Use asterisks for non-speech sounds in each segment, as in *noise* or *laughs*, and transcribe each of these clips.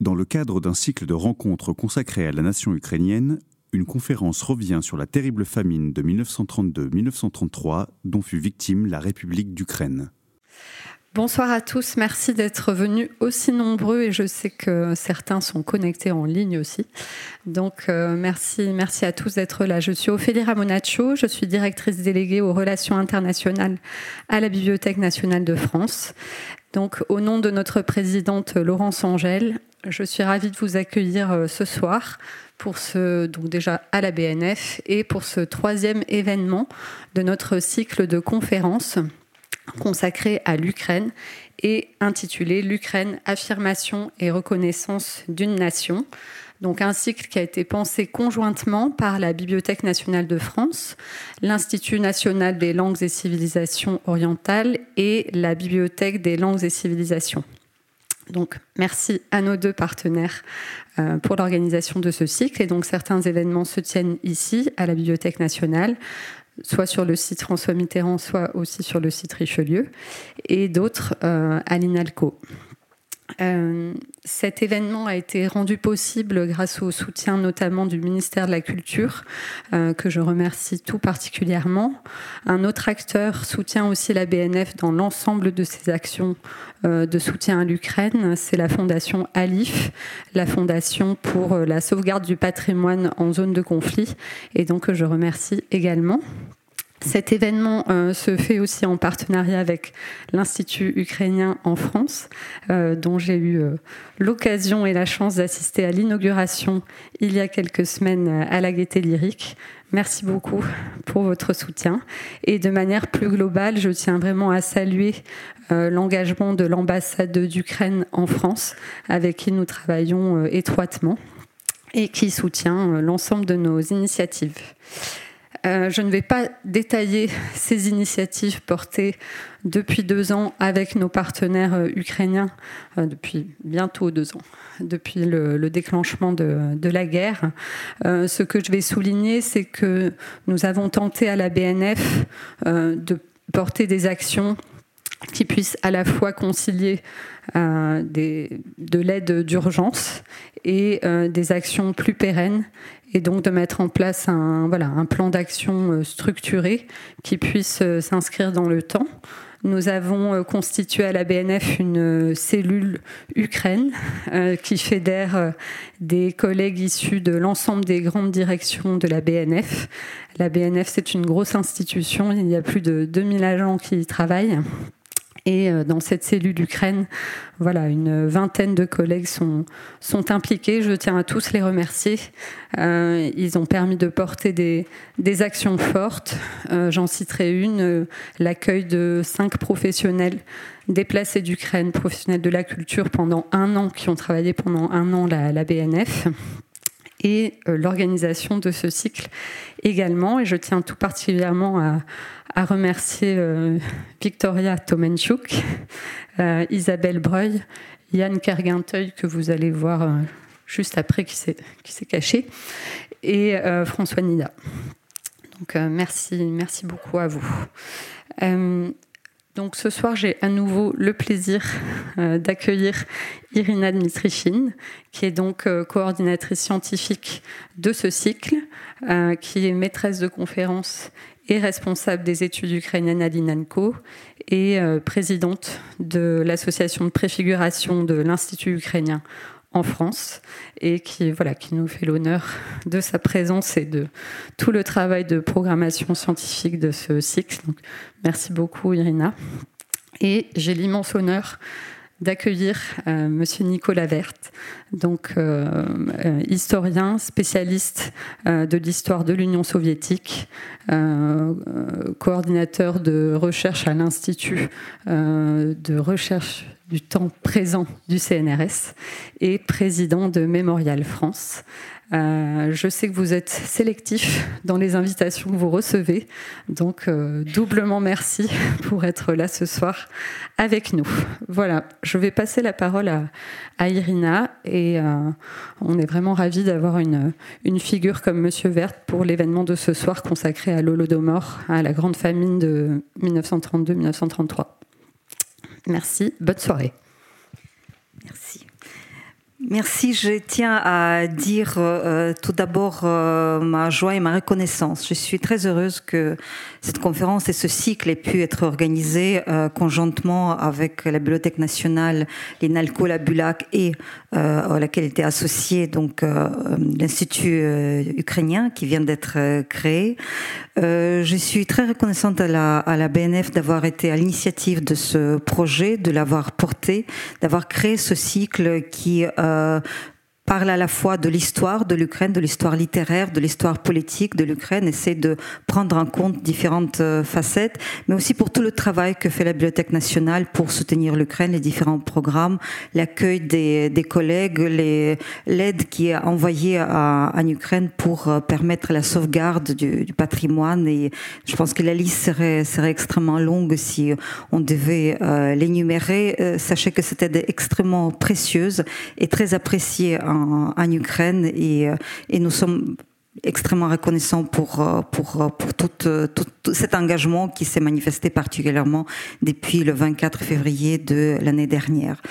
Dans le cadre d'un cycle de rencontres consacré à la nation ukrainienne, une conférence revient sur la terrible famine de 1932-1933 dont fut victime la République d'Ukraine. Bonsoir à tous, merci d'être venus aussi nombreux et je sais que certains sont connectés en ligne aussi. Donc euh, merci, merci à tous d'être là. Je suis Ophélie Ramonaccio, je suis directrice déléguée aux relations internationales à la Bibliothèque nationale de France. Donc au nom de notre présidente Laurence Angèle, je suis ravie de vous accueillir euh, ce soir pour ce, donc déjà à la BNF et pour ce troisième événement de notre cycle de conférences consacré à l'Ukraine et intitulé L'Ukraine, affirmation et reconnaissance d'une nation. Donc un cycle qui a été pensé conjointement par la Bibliothèque nationale de France, l'Institut national des langues et civilisations orientales et la Bibliothèque des langues et civilisations. Donc merci à nos deux partenaires euh, pour l'organisation de ce cycle. Et donc certains événements se tiennent ici, à la Bibliothèque nationale, soit sur le site François Mitterrand, soit aussi sur le site Richelieu, et d'autres euh, à l'INALCO. Euh, cet événement a été rendu possible grâce au soutien notamment du ministère de la Culture, euh, que je remercie tout particulièrement. Un autre acteur soutient aussi la BNF dans l'ensemble de ses actions de soutien à l'Ukraine, c'est la fondation ALIF, la fondation pour la sauvegarde du patrimoine en zone de conflit, et donc je remercie également. Cet événement euh, se fait aussi en partenariat avec l'Institut ukrainien en France, euh, dont j'ai eu euh, l'occasion et la chance d'assister à l'inauguration il y a quelques semaines à la Gaîté Lyrique. Merci beaucoup pour votre soutien. Et de manière plus globale, je tiens vraiment à saluer l'engagement de l'ambassade d'Ukraine en France, avec qui nous travaillons étroitement et qui soutient l'ensemble de nos initiatives. Euh, je ne vais pas détailler *laughs* ces initiatives portées depuis deux ans avec nos partenaires euh, ukrainiens, euh, depuis bientôt deux ans, depuis le, déclenchement de, la guerre. ce que je vais souligner, c'est que nous avons tenté à la BNF de porter des actions qui puissent à la fois concilier de l'aide d'urgence et des actions plus pérennes et donc de mettre en place un, voilà, un plan d'action euh, structuré qui puisse euh, s'inscrire dans le temps. Nous avons euh, constitué à la BNF une cellule Ukraine qui fédère des collègues issus de l'ensemble des grandes directions de la BNF. La BNF, c'est une grosse institution, il y a plus de 2000 agents qui y travaillent. Et euh, dans cette cellule Ukraine, voilà, une vingtaine de collègues sont, sont impliqués. Je tiens à tous les remercier. Euh, ils ont permis de porter des, des actions fortes. Euh, j'en citerai une, l'accueil de cinq professionnels déplacés d'Ukraine, professionnels de la culture pendant un an, qui ont travaillé pendant un an la, la BNF et l'organisation de ce cycle également. Et je tiens tout particulièrement à, remercier euh, Victoria Tomenchuk, euh, Isabelle Breuil, Yann Kerguinteuil, que vous allez voir euh, juste après, qui s'est caché, et François Nida. Donc merci, merci beaucoup à vous. Donc ce soir, j'ai à nouveau le plaisir d'accueillir Irina Dmitrichine, qui est donc coordinatrice scientifique de ce cycle, qui est maîtresse de conférence et responsable des études ukrainiennes à l'INANCO et euh, présidente de l'association de préfiguration de l'Institut ukrainien en France et qui, voilà, qui nous fait l'honneur de sa présence et de tout le travail de programmation scientifique de ce cycle. Merci beaucoup Irina. Et j'ai l'immense honneur d'accueillir euh, Monsieur Nicolas Verte, donc euh, euh, historien, spécialiste de l'histoire de l'Union soviétique, coordinateur de recherche à l'Institut de recherche du temps présent du CNRS et président de Mémorial France. Euh, je sais que vous êtes sélectif dans les invitations que vous recevez, donc euh, doublement merci *laughs* pour être là ce soir avec nous. Voilà, je vais passer la parole à, Irina et euh, on est vraiment ravis d'avoir une, figure comme Monsieur Vert pour l'événement de ce soir consacré à l'Holodomor, à la grande famine de 1932-1933. Merci, bonne soirée. Merci. Merci. Je tiens à dire euh, tout d'abord euh, ma joie et ma reconnaissance. Je suis très heureuse que cette conférence et ce cycle aient pu être organisés euh, conjointement avec la Bibliothèque nationale, l'INALCO, la BULAC et à laquelle était associé donc l'Institut ukrainien qui vient d'être créé. je suis très reconnaissante à la, à la BNF d'avoir été à l'initiative de ce projet, de l'avoir porté, d'avoir créé ce cycle qui euh, parle à la fois de l'histoire de l'Ukraine, de l'histoire littéraire, de l'histoire politique de l'Ukraine, essaie de prendre en compte différentes euh, facettes, mais aussi pour tout le travail que fait la Bibliothèque nationale pour soutenir l'Ukraine, les différents programmes, l'accueil des, collègues, l'aide qui est envoyée en Ukraine pour euh, permettre la sauvegarde du, patrimoine. Et je pense que la liste serait, extrêmement longue si on devait euh, l'énumérer. Euh, sachez que c'était extrêmement précieuse et très appréciée en, Ukraine et, euh, et nous sommes extrêmement reconnaissant pour euh, pour euh, pour tout, euh, tout, cet engagement qui s'est manifesté particulièrement depuis le 24 février de l'année dernière.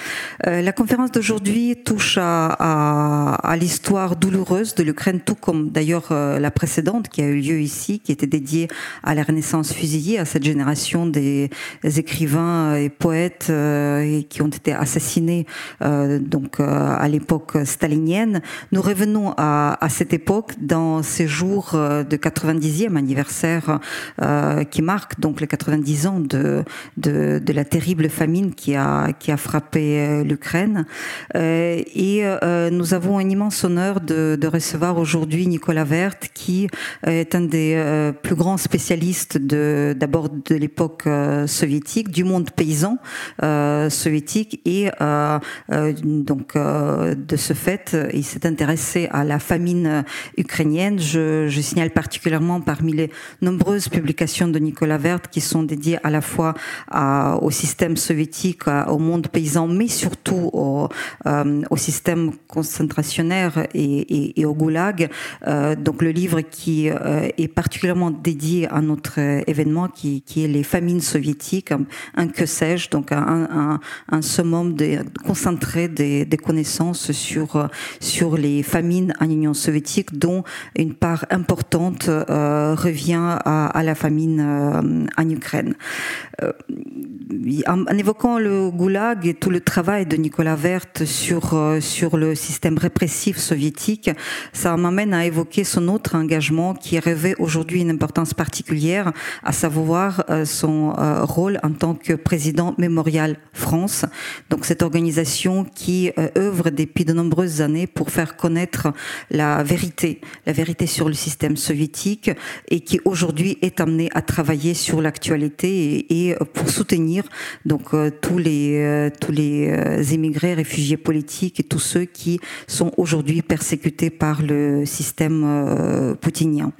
la conférence d'aujourd'hui touche à, à, à l'histoire douloureuse de l'Ukraine, tout comme d'ailleurs la précédente qui a eu lieu ici, qui était dédiée à la Renaissance fusillée, à cette génération des, écrivains et poètes qui ont été assassinés donc à l'époque stalinienne. Nous revenons à, à cette époque dans ces jours euh, de 90e anniversaire euh, qui marque donc les 90 ans de, de, la terrible famine qui a, qui a frappé euh, l'Ukraine. et nous avons un immense honneur de, recevoir aujourd'hui Nicolas Vert, qui est un des plus grands spécialistes d'abord de l'époque soviétique, du monde paysan soviétique, et donc de ce fait, il s'est intéressé à la famine ukrainienne je, signale particulièrement parmi les nombreuses publications de Nicolas Vert qui sont dédiées à la fois au système soviétique, au monde paysan, mais surtout au, euh, au système concentrationnaire et, et, et au goulag. Euh, donc le livre qui euh, est particulièrement dédié à notre événement, qui, est les famines soviétiques, un, que sais-je, donc un, un, summum concentré des, des connaissances sur sur les famines en Union soviétique, dont une part importante euh, revient à, la famine euh, en Ukraine. Euh, en, évoquant le goulag et tout le travail de Nicolas Vert sur, sur le système répressif soviétique, ça m'amène à évoquer son autre engagement qui revêt aujourd'hui une importance particulière, à savoir son rôle en tant que président Mémorial France. Donc cette organisation qui œuvre depuis de nombreuses années pour faire connaître la vérité sur le système soviétique et qui aujourd'hui est amené à travailler sur l'actualité et, pour soutenir donc euh, tous les euh, tous les euh, émigrés, réfugiés politiques et tous ceux qui sont aujourd'hui persécutés par le système poutinien.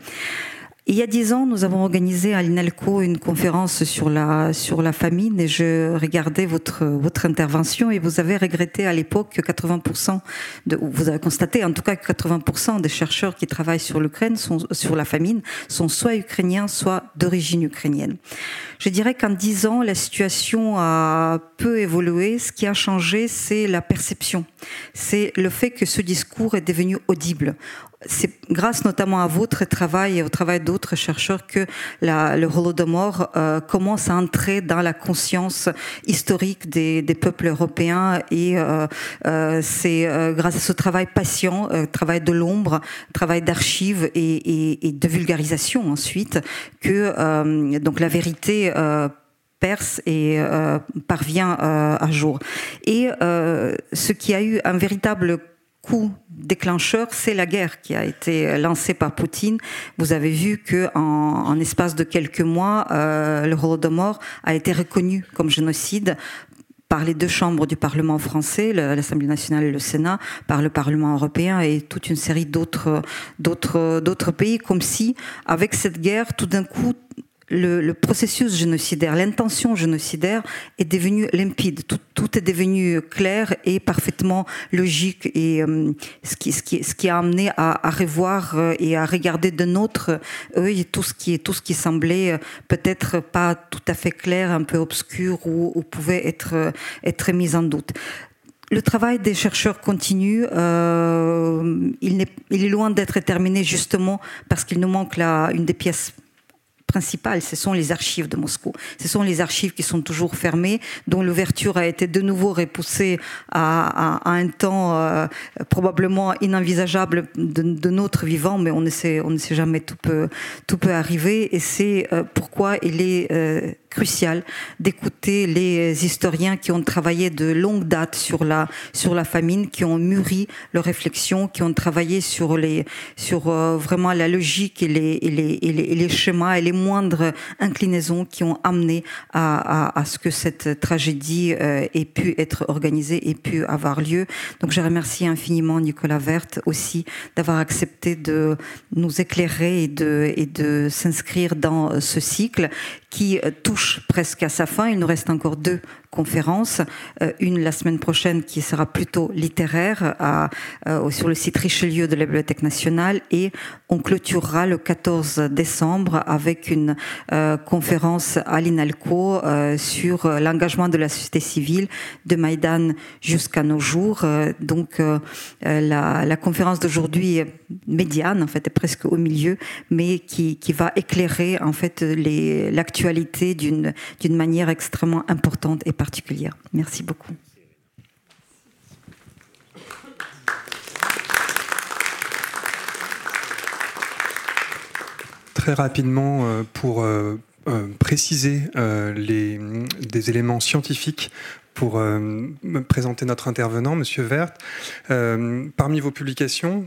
Il y a dix ans, nous avons organisé à l'INALCO une conférence sur la, famine et je regardais votre, votre intervention et vous avez regretté à l'époque que 80% de, vous avez constaté en tout cas que 80% des chercheurs qui travaillent sur l'Ukraine sont, sur la famine sont soit ukrainiens, soit d'origine ukrainienne. Je dirais qu'en dix ans, la situation a peu évolué. Ce qui a changé, c'est la perception. C'est le fait que ce discours est devenu audible c'est grâce notamment à votre travail et au travail d'autres chercheurs que la, le Holodomor euh, commence à entrer dans la conscience historique des, des peuples européens et euh, euh, c'est euh, grâce à ce travail patient, euh, travail de l'ombre, travail d'archives et, et, et, de vulgarisation ensuite que euh, donc la vérité perce et parvient à jour. Et ce qui a eu un véritable coup déclencheur, c'est la guerre qui a été lancée par Poutine. Vous avez vu que en, en espace de quelques mois, euh, le Holodomor a été reconnu comme génocide par les deux chambres du Parlement français, l'Assemblée nationale et le Sénat, par le Parlement européen et toute une série d'autres d'autres d'autres pays, comme si avec cette guerre, tout d'un coup, le, processus génocidaire, l'intention génocidaire est devenue limpide. Tout, est devenu clair et parfaitement logique. Et euh, ce, qui, a amené à, revoir euh, et à regarder de notre œil tout ce qui, semblait euh, peut-être pas tout à fait clair, un peu obscur ou, pouvait être, être mis en doute. Le travail des chercheurs continue. il, est, loin d'être terminé justement parce qu'il nous manque une des pièces principales, ce sont les archives de Moscou. Ce sont les archives qui sont toujours fermées, dont l'ouverture a été de nouveau repoussée à, un temps euh, probablement inenvisageable de, notre vivant, mais on ne sait, on ne sait jamais, tout peut, tout peut arriver. Et c'est euh, pourquoi il est euh, crucial d'écouter les historiens qui ont travaillé de longue date sur la, sur la famine, qui ont mûri leurs réflexions, qui ont travaillé sur, les, sur euh, vraiment la logique et les, et les, et les, schémas et les moindres inclinaisons qui ont amené à, à, ce que cette tragédie euh, ait pu être organisée et pu avoir lieu. Donc je remercie infiniment Nicolas Verte aussi d'avoir accepté de nous éclairer et de, et de s'inscrire dans ce cycle qui euh, touche presque à sa fin. Il nous reste encore deux conférences. Euh, une la semaine prochaine qui sera plutôt littéraire à, euh, sur le site Richelieu de la Bibliothèque nationale et on clôturera le 14 décembre avec une euh, conférence à l'INALCO sur l'engagement de la société civile de Maïdan jusqu'à nos jours. donc la, la, conférence d'aujourd'hui est médiane, en fait, est presque au milieu, mais qui, qui va éclairer en fait l'actualité d'une d'une manière extrêmement importante et Merci beaucoup. Très rapidement, euh, pour euh, euh, préciser les, des éléments scientifiques pour présenter notre intervenant, Monsieur Vert. parmi vos publications,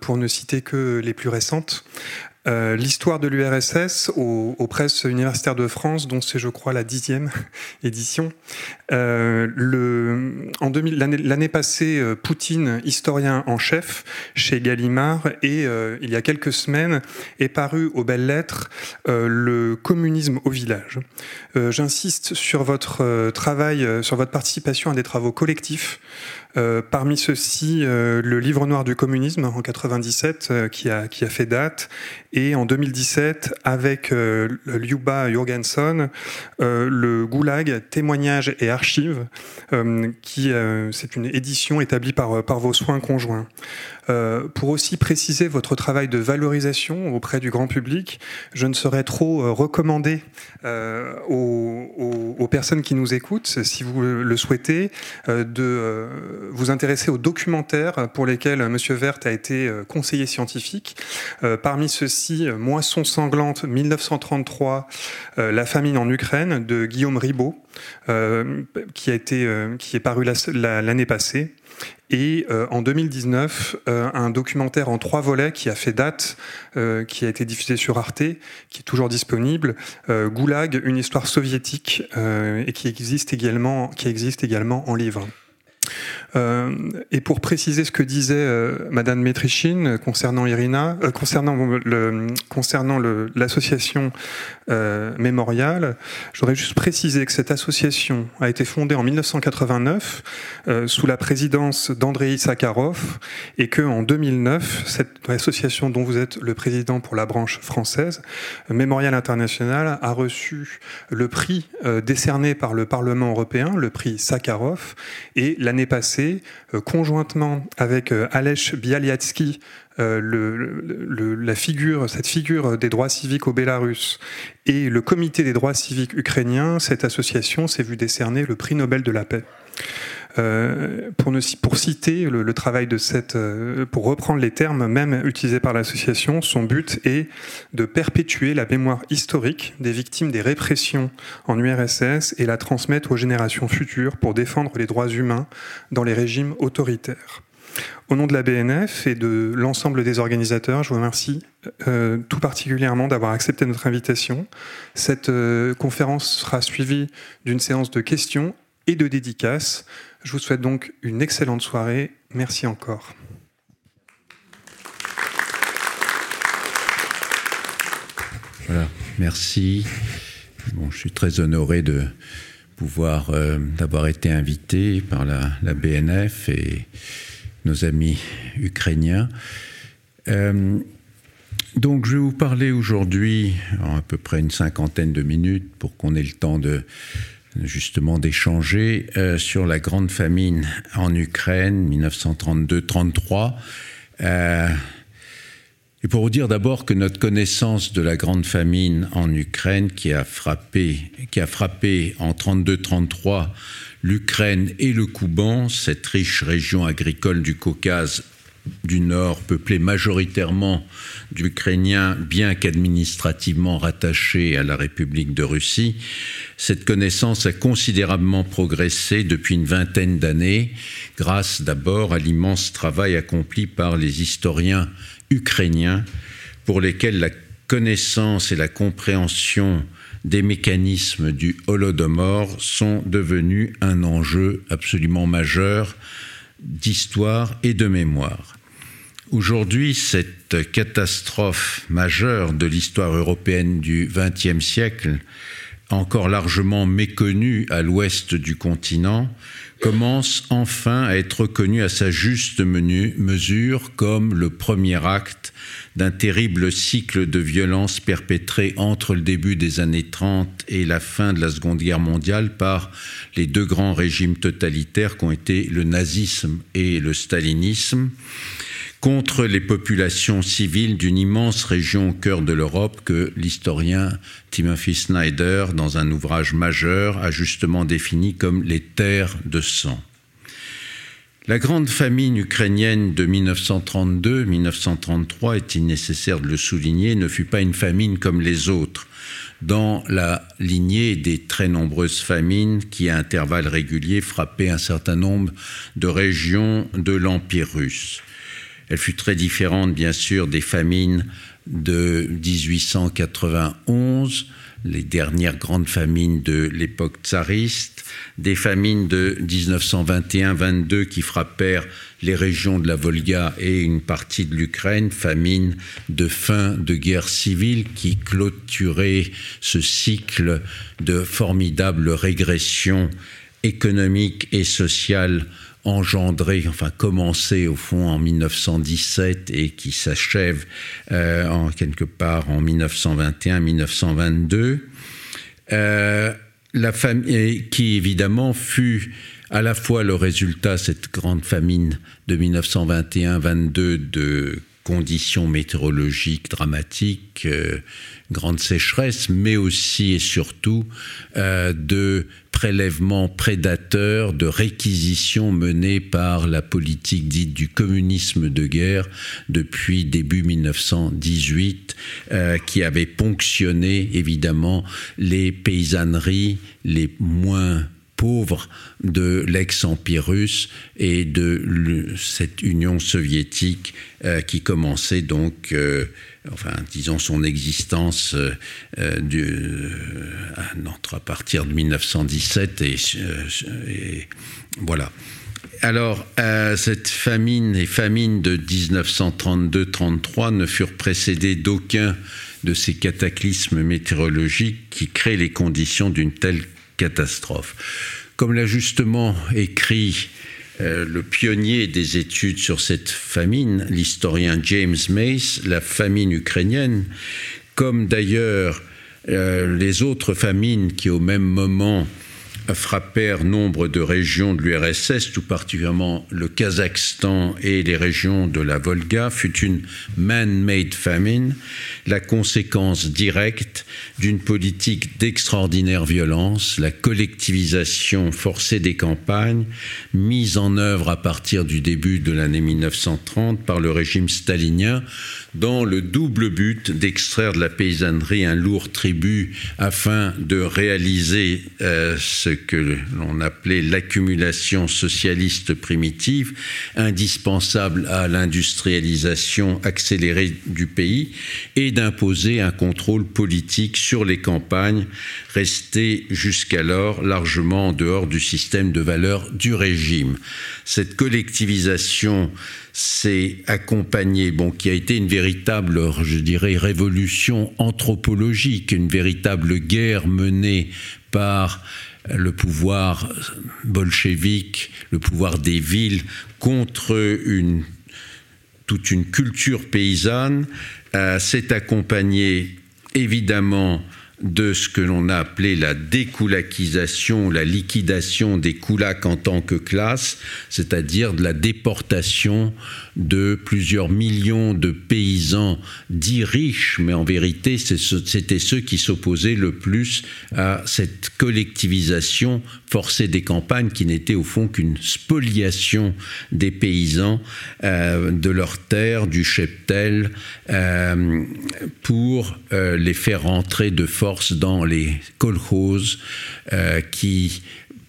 pour ne citer que les plus récentes, euh, l'histoire de l'URSS aux, presses universitaires de France, dont c'est, je crois, la dixième *laughs* édition. Euh, l'année passée, euh, Poutine, historien en chef chez Gallimard, et il y a quelques semaines est paru aux belles lettres le communisme au village. J'insiste sur votre travail, sur votre participation à des travaux collectifs parmi ceux-ci, le livre noir du communisme en 97 euh, qui, a, qui a fait date, et en 2017 avec Liuba Jorgensen, le Goulag, témoignages et archives, qui c'est une édition établie par vos soins conjoints. Euh, pour aussi préciser votre travail de valorisation auprès du grand public, je ne saurais trop euh, recommander euh, aux, personnes qui nous écoutent, si vous le souhaitez, de vous intéresser aux documentaires pour lesquels M. Vert a été conseiller scientifique. parmi ceux-ci, Moisson sanglante 1933, La famine en Ukraine de Guillaume Ribaud, qui, a été, qui est paru l'année passée et euh, en 2019 euh, un documentaire en trois volets qui a fait date, euh, qui a été diffusé sur Arte, qui est toujours disponible, Goulag, une histoire soviétique, et qui existe également, qui existe également en livre. Et pour préciser ce que disait Madame Metrichine concernant Irina, concernant concernant l'association mémoriale, j'aurais juste précisé que cette association a été fondée en 1989 sous la présidence d'Andrei Sakharov et que en 2009, cette association dont vous êtes le président pour la branche française, Mémorial International, a reçu le prix décerné par le Parlement européen, le prix Sakharov, et l'année passée euh, conjointement avec euh, Alech Bialyatsky, euh, la figure, cette figure des droits civiques au Bélarus et le comité des droits civiques ukrainiens, cette association s'est vue décerner le prix Nobel de la paix. pour, pour, citer le, travail de cette, pour reprendre les termes même utilisés par l'association, son but est de perpétuer la mémoire historique des victimes des répressions en URSS et la transmettre aux générations futures pour défendre les droits humains dans les régimes autoritaires. Au nom de la BNF et de l'ensemble des organisateurs, je vous remercie euh, tout particulièrement d'avoir accepté notre invitation. Cette euh, conférence sera suivie d'une séance de questions et de dédicaces. Je vous souhaite donc une excellente soirée. Merci encore. Voilà. merci. Bon, je suis très honoré de pouvoir euh, d'avoir été invité par la, BNF et nos amis ukrainiens. Euh, donc, je vais vous parler aujourd'hui en à peu près une cinquantaine de minutes pour qu'on ait le temps de justement d'échanger euh, sur la grande famine en Ukraine 1932-33. Et pour vous dire d'abord que notre connaissance de la grande famine en Ukraine qui a frappé, qui a frappé en 32-33 l'Ukraine et le Kouban, cette riche région agricole du Caucase du Nord, peuplée majoritairement d'Ukrainiens, bien qu'administrativement rattachés à la République de Russie, cette connaissance a considérablement progressé depuis une vingtaine d'années, grâce d'abord à l'immense travail accompli par les historiens ukrainiens pour lesquels la connaissance et la compréhension des mécanismes du Holodomor sont devenus un enjeu absolument majeur d'histoire et de mémoire. Aujourd'hui, cette catastrophe majeure de l'histoire européenne du XXe siècle, encore largement méconnue à l'ouest du continent, commence enfin à être reconnu à sa juste mesure comme le premier acte d'un terrible cycle de violence perpétré entre le début des années 30 et la fin de la Seconde Guerre mondiale par les deux grands régimes totalitaires qui ont été le nazisme et le stalinisme contre les populations civiles d'une immense région au cœur de l'Europe que l'historien Timothy Snyder, dans un ouvrage majeur, a justement défini comme les terres de sang. La grande famine ukrainienne de 1932-1933, est-il nécessaire de le souligner, ne fut pas une famine comme les autres, dans la lignée des très nombreuses famines qui, à intervalles réguliers, frappaient un certain nombre de régions de l'Empire russe. Elle fut très différente, bien sûr, des famines de 1891, les dernières grandes famines de l'époque tsariste, des famines de 1921-22 qui frappèrent les régions de la Volga et une partie de l'Ukraine, famine de fin de guerre civile qui clôturait ce cycle de formidable régression économique et sociale engendré, enfin commencé au fond en 1917 et qui s'achève euh, en quelque part en 1921-1922, euh, famille qui évidemment fut à la fois le résultat, cette grande famine de 1921-22 de conditions météorologiques dramatiques, euh, grande sécheresse, mais aussi et surtout euh, de prélèvements prédateurs, de réquisitions menées par la politique dite du communisme de guerre depuis début 1918, euh, qui avait ponctionné évidemment les paysanneries les moins pauvres de l'ex-empire russe et de cette Union soviétique euh, qui commençait donc, euh, enfin, disons, son existence euh, entre à partir de 1917 et, et voilà. Alors, cette famine et famine de 1932-33 ne furent précédées d'aucun de ces cataclysmes météorologiques qui créent les conditions d'une telle catastrophe. Comme l'a justement écrit euh, le pionnier des études sur cette famine, l'historien James Mace, la famine ukrainienne, comme d'ailleurs euh, les autres famines qui au même moment frappèrent nombre de régions de l'URSS, tout particulièrement le Kazakhstan et les régions de la Volga, fut une man-made famine, la conséquence directe d'une politique d'extraordinaire violence, la collectivisation forcée des campagnes, mise en œuvre à partir du début de l'année 1930 par le régime stalinien, dans le double but d'extraire de la paysannerie un lourd tribut afin de réaliser euh, ce que l'on appelait l'accumulation socialiste primitive, indispensable à l'industrialisation accélérée du pays, et d'imposer un contrôle politique sur les campagnes restées jusqu'alors largement en dehors du système de valeurs du régime. Cette collectivisation s'est accompagnée, bon, qui a été une véritable, je dirais, révolution anthropologique, une véritable guerre menée par le pouvoir bolchevique, le pouvoir des villes contre toute une culture paysanne, euh, s'est accompagnée évidemment de ce que l'on a appelé la découlakisation, la liquidation des koulaks en tant que classe, c'est-à-dire de la déportation de plusieurs millions de paysans dits riches, mais en vérité c'était ceux qui s'opposaient le plus à cette collectivisation forcée des campagnes qui n'était au fond qu'une spoliation des paysans euh, de leurs terres, du cheptel, euh, pour euh, les faire rentrer de force dans les kolkhozes qui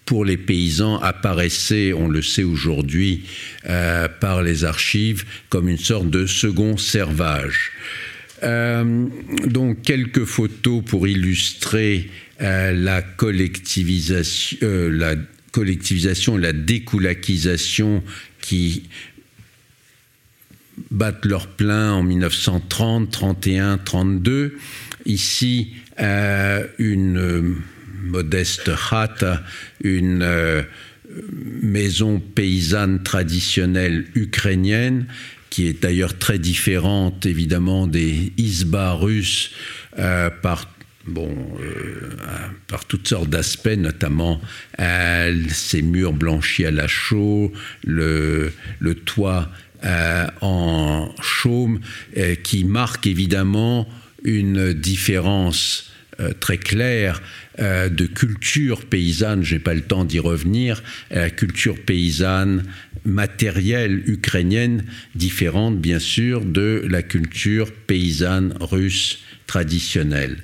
pour les paysans apparaissait, on le sait aujourd'hui euh, par les archives, comme une sorte de second servage. Euh, donc quelques photos pour illustrer euh, la collectivisation, la collectivisation, la découlakisation qui battent leur plein en 1930, 31, 32. Ici, une modeste hâte, une euh, maison paysanne traditionnelle ukrainienne, qui est d'ailleurs très différente évidemment des isbas russes euh, par bon, euh, par toutes sortes d'aspects, notamment ces murs blanchis à la chaux, le toit en chaume, qui marque évidemment une différence très claire euh, de culture paysanne, j'ai pas le temps d'y revenir, la culture paysanne matérielle ukrainienne, différente bien sûr de la culture paysanne russe traditionnelle.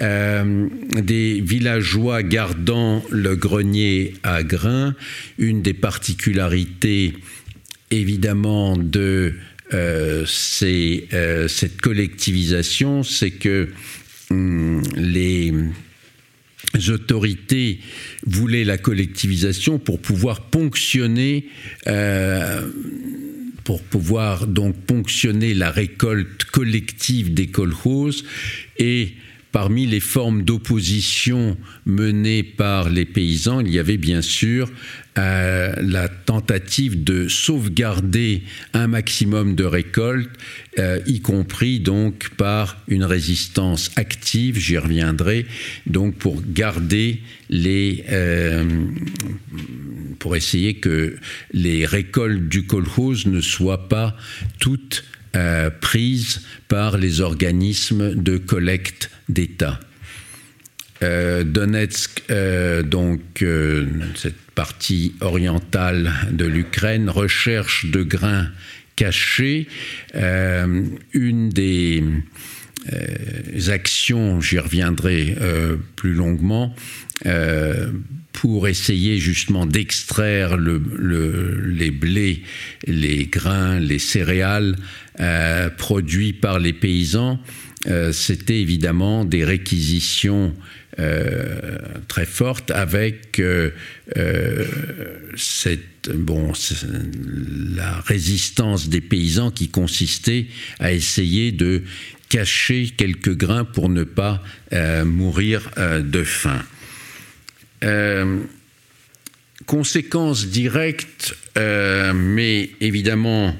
Euh, des villageois gardant le grenier à grains, une des particularités évidemment de euh, cette collectivisation, c'est que les autorités voulaient la collectivisation pour pouvoir ponctionner euh, pour pouvoir donc ponctionner la récolte collective des kolkhozes et Parmi les formes d'opposition menées par les paysans, il y avait bien sûr euh, la tentative de sauvegarder un maximum de récoltes, euh, y compris donc par une résistance active, j'y reviendrai, donc pour garder les, euh, pour essayer que les récoltes du kolkhoz ne soient pas toutes prises par les organismes de collecte d'État. Euh, Donetsk, euh, donc euh, cette partie orientale de l'Ukraine, recherche de grains cachés. une des actions, j'y reviendrai plus longuement, pour essayer justement d'extraire les blés, les grains, les céréales produits par les paysans euh, c'était évidemment des réquisitions euh, très fortes avec euh, cette, bon, la résistance des paysans qui consistait à essayer de cacher quelques grains pour ne pas mourir de faim. conséquence directe, mais évidemment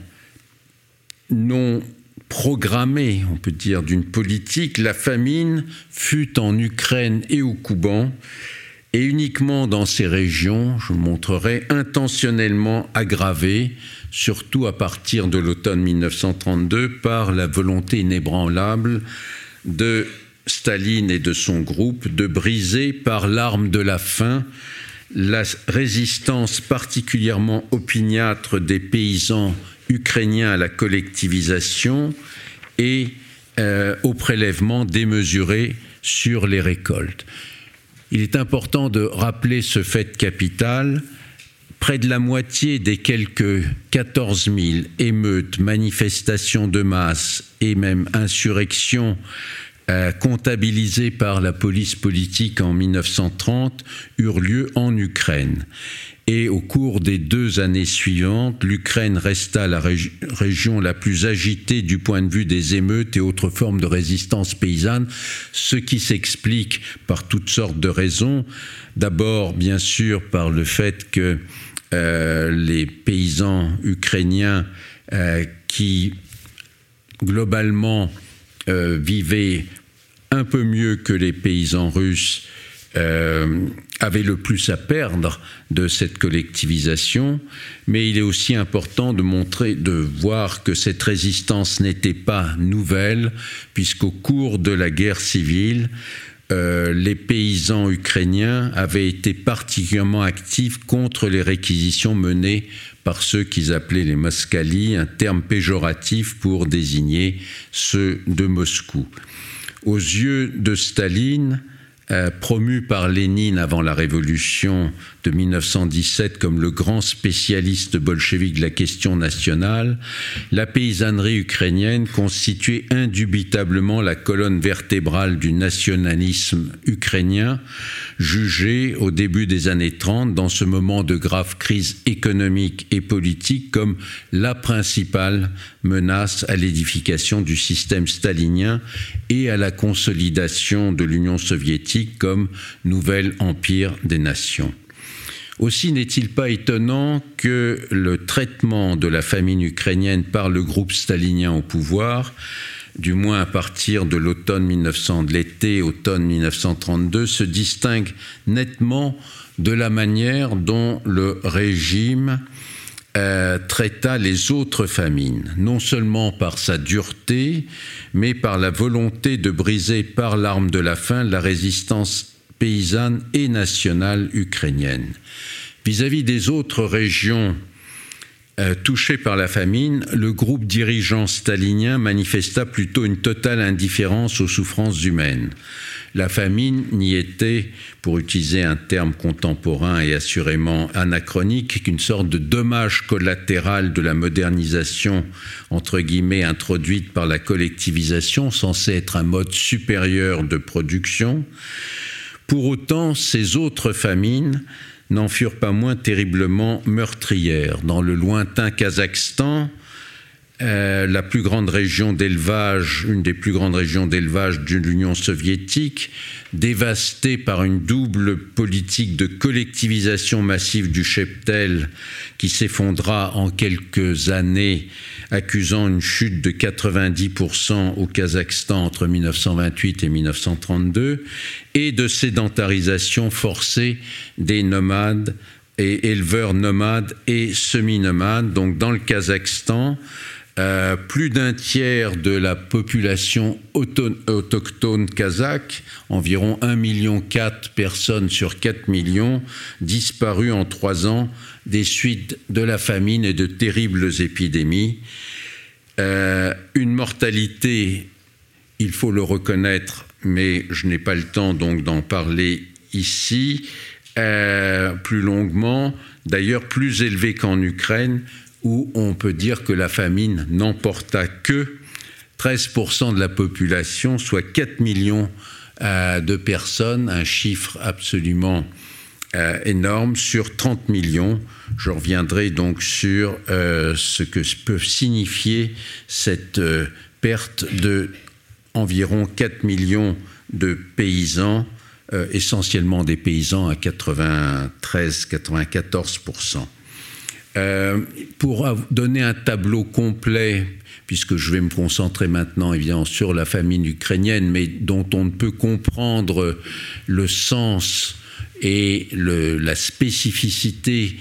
non programmée, on peut dire, d'une politique, la famine fut en Ukraine et au Kouban, et uniquement dans ces régions, je montrerai, intentionnellement aggravée, surtout à partir de l'automne 1932, par la volonté inébranlable de Staline et de son groupe de briser par l'arme de la faim la résistance particulièrement opiniâtre des paysans ukrainien à la collectivisation et euh, au prélèvement démesuré sur les récoltes. il est important de rappeler ce fait capital. Près de la moitié des quelques 14 000 émeutes, manifestations de masse et même insurrections euh, comptabilisées par la police politique en 1930 eurent lieu en Ukraine. Et au cours des deux années suivantes, l'Ukraine resta la région la plus agitée du point de vue des émeutes et autres formes de résistance paysanne, ce qui s'explique par toutes sortes de raisons. D'abord, bien sûr, par le fait que euh, les paysans ukrainiens euh, qui, globalement, euh, vivaient un peu mieux que les paysans russes, euh, avait le plus à perdre de cette collectivisation, mais il est aussi important de montrer, de voir que cette résistance n'était pas nouvelle, puisqu'au cours de la guerre civile, euh, les paysans ukrainiens avaient été particulièrement actifs contre les réquisitions menées par ceux qu'ils appelaient les Moskali, un terme péjoratif pour désigner ceux de Moscou. Aux yeux de Staline, euh, promu par Lénine avant la Révolution de 1917 comme le grand spécialiste bolchevique de la question nationale, la paysannerie ukrainienne constituait indubitablement la colonne vertébrale du nationalisme ukrainien, jugé au début des années 30, dans ce moment de grave crise économique et politique, comme la principale menace à l'édification du système stalinien et à la consolidation de l'Union soviétique comme nouvel empire des nations. Aussi n'est-il pas étonnant que le traitement de la famine ukrainienne par le groupe stalinien au pouvoir, du moins à partir de l'automne 1900, de l'été automne 1932, se distingue nettement de la manière dont le régime euh, traita les autres famines, non seulement par sa dureté, mais par la volonté de briser par l'arme de la faim la résistance paysanne et nationale ukrainienne. Vis-à-vis des autres régions euh, touchées par la famine, le groupe dirigeant stalinien manifesta plutôt une totale indifférence aux souffrances humaines. La famine n'y était, pour utiliser un terme contemporain et assurément anachronique, qu'une sorte de dommage collatéral de la modernisation, entre guillemets, introduite par la collectivisation, censée être un mode supérieur de production. Pour autant, ces autres famines n'en furent pas moins terriblement meurtrières. Dans le lointain Kazakhstan, euh, la plus grande région d'élevage, une des plus grandes régions d'élevage de l'Union soviétique, dévastée par une double politique de collectivisation massive du cheptel qui s'effondra en quelques années, accusant une chute de 90% au Kazakhstan entre 1928 et 1932, et de sédentarisation forcée des nomades et éleveurs nomades et semi-nomades. Donc dans le Kazakhstan, euh, plus d'un tiers de la population autochtone kazakh, environ 1,4 million de personnes sur 4 millions, disparues en trois ans des suites de la famine et de terribles épidémies. Euh, une mortalité, il faut le reconnaître, mais je n'ai pas le temps donc d'en parler ici, euh, plus longuement, d'ailleurs plus élevée qu'en Ukraine, où on peut dire que la famine n'emporta que 13% de la population, soit 4 millions euh, de personnes, un chiffre absolument euh, énorme, sur 30 millions. Je reviendrai donc sur euh, ce que peut signifier cette perte de environ 4 millions de paysans, essentiellement des paysans à 93-94%. Euh, pour donner un tableau complet, puisque je vais me concentrer maintenant évidemment sur la famine ukrainienne, mais dont on ne peut comprendre le sens et la spécificité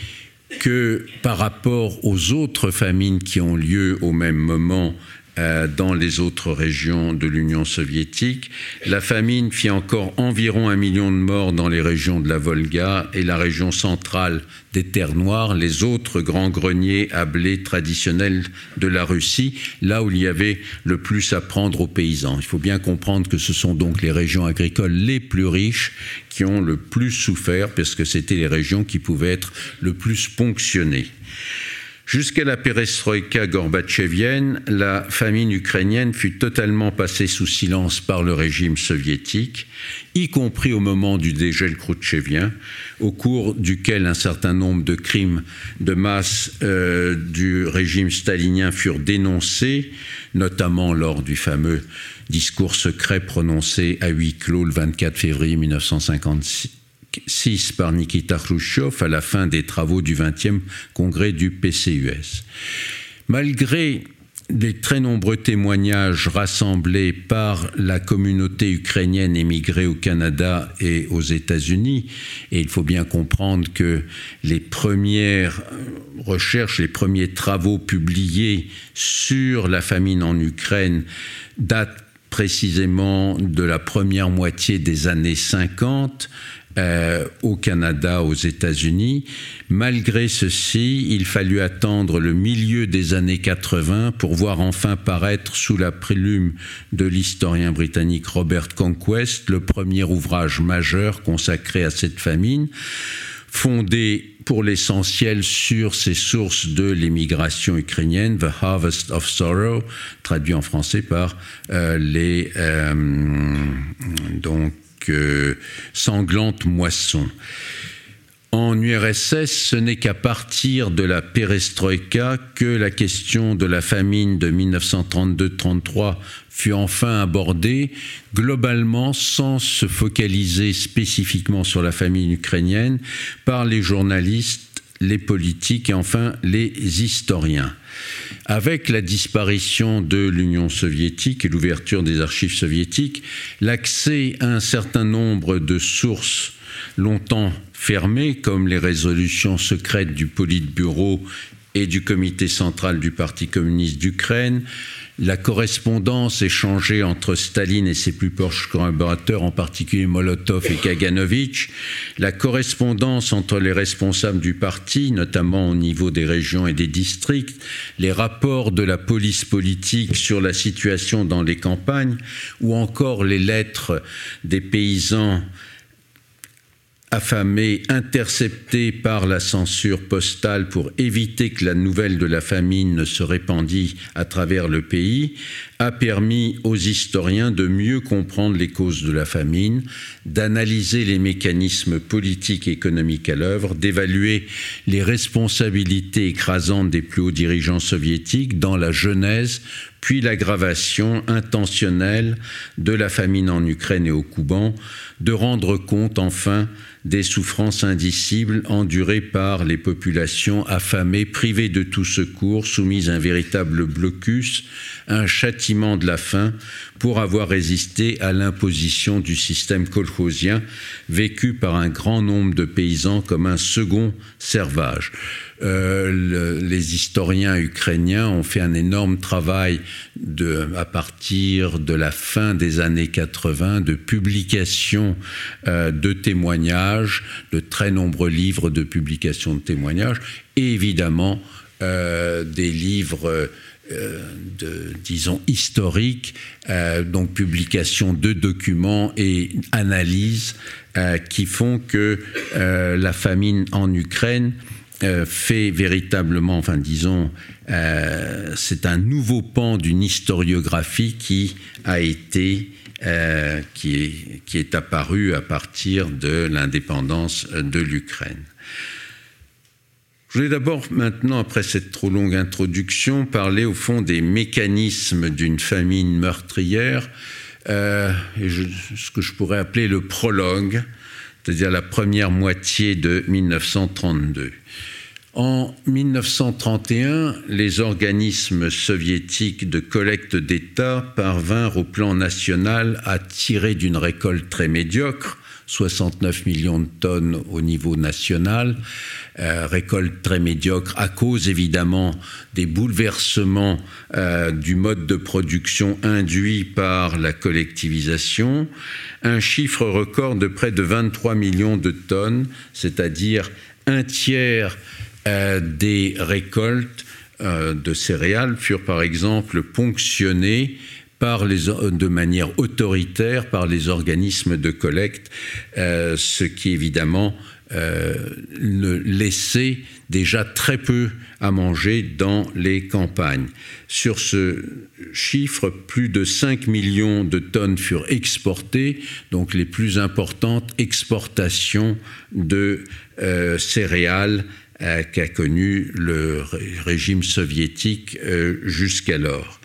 que par rapport aux autres famines qui ont lieu au même moment euh, dans les autres régions de l'Union soviétique. La famine fit encore environ un million de morts dans les régions de la Volga et la région centrale des Terres Noires, les autres grands greniers à blé traditionnels de la Russie, là où il y avait le plus à prendre aux paysans. Il faut bien comprendre que ce sont donc les régions agricoles les plus riches qui ont le plus souffert, parce que c'était les régions qui pouvaient être le plus ponctionnées. Jusqu'à la perestroïka gorbatchevienne, la famine ukrainienne fut totalement passée sous silence par le régime soviétique, y compris au moment du dégel khrouchtchevien, au cours duquel un certain nombre de crimes de masse euh, du régime stalinien furent dénoncés, notamment lors du fameux discours secret prononcé à huis clos le 24 février 1956 6 par Nikita Khrushchev à la fin des travaux du 20e congrès du PCUS. Malgré les très nombreux témoignages rassemblés par la communauté ukrainienne émigrée au Canada et aux États-Unis, et il faut bien comprendre que les premières recherches, les premiers travaux publiés sur la famine en Ukraine datent précisément de la première moitié des années 50, euh, au Canada, aux États-Unis. Malgré ceci, il fallut attendre le milieu des années 80 pour voir enfin paraître sous la prélume de l'historien britannique Robert Conquest le premier ouvrage majeur consacré à cette famine, fondé pour l'essentiel sur ces sources de l'émigration ukrainienne, The Harvest of Sorrow, traduit en français par euh, les euh, donc sanglante moisson. En URSS, ce n'est qu'à partir de la perestroïka que la question de la famine de 1932-33 fut enfin abordée, globalement sans se focaliser spécifiquement sur la famine ukrainienne, par les journalistes, les politiques et enfin les historiens. Avec la disparition de l'Union soviétique et l'ouverture des archives soviétiques, l'accès à un certain nombre de sources longtemps fermées, comme les résolutions secrètes du Politburo et du comité central du Parti communiste d'Ukraine, la correspondance échangée entre Staline et ses plus proches collaborateurs, en particulier Molotov et Kaganovich, la correspondance entre les responsables du parti, notamment au niveau des régions et des districts, les rapports de la police politique sur la situation dans les campagnes, ou encore les lettres des paysans affamés, interceptés par la censure postale pour éviter que la nouvelle de la famine ne se répandît à travers le pays, a permis aux historiens de mieux comprendre les causes de la famine, d'analyser les mécanismes politiques et économiques à l'œuvre, d'évaluer les responsabilités écrasantes des plus hauts dirigeants soviétiques dans la genèse puis l'aggravation intentionnelle de la famine en Ukraine et au Kouban, de rendre compte enfin des souffrances indicibles endurées par les populations affamées, privées de tout secours, soumises à un véritable blocus, un châtiment de la faim pour avoir résisté à l'imposition du système kolkhozien vécu par un grand nombre de paysans comme un second servage. Euh, les historiens ukrainiens ont fait un énorme travail à partir de la fin des années 80 de publication euh, de témoignages, de très nombreux livres de publication de témoignages, et évidemment euh, des livres de, disons, historiques, donc publication de documents et analyses qui font que la famine en Ukraine euh, fait véritablement, enfin disons, euh, c'est un nouveau pan d'une historiographie qui a été, euh, qui, est, qui est apparu à partir de l'indépendance de l'Ukraine. Je vais d'abord maintenant, après cette trop longue introduction, parler au fond des mécanismes d'une famine meurtrière, et ce que je pourrais appeler le prologue, c'est-à-dire la première moitié de 1932. En 1931, les organismes soviétiques de collecte d'État parvinrent au plan national à tirer d'une récolte très médiocre 69 millions de tonnes au niveau national, euh, récolte très médiocre à cause évidemment des bouleversements euh, du mode de production induit par la collectivisation, un chiffre record de près de 23 millions de tonnes, c'est-à-dire un tiers euh, des récoltes de céréales furent par exemple ponctionnées par de manière autoritaire par les organismes de collecte, euh, ce qui évidemment euh, laissait déjà très peu à manger dans les campagnes. Sur ce chiffre, plus de 5 millions de tonnes furent exportées, donc les plus importantes exportations de euh, céréales qu'a connu le régime soviétique jusqu'alors.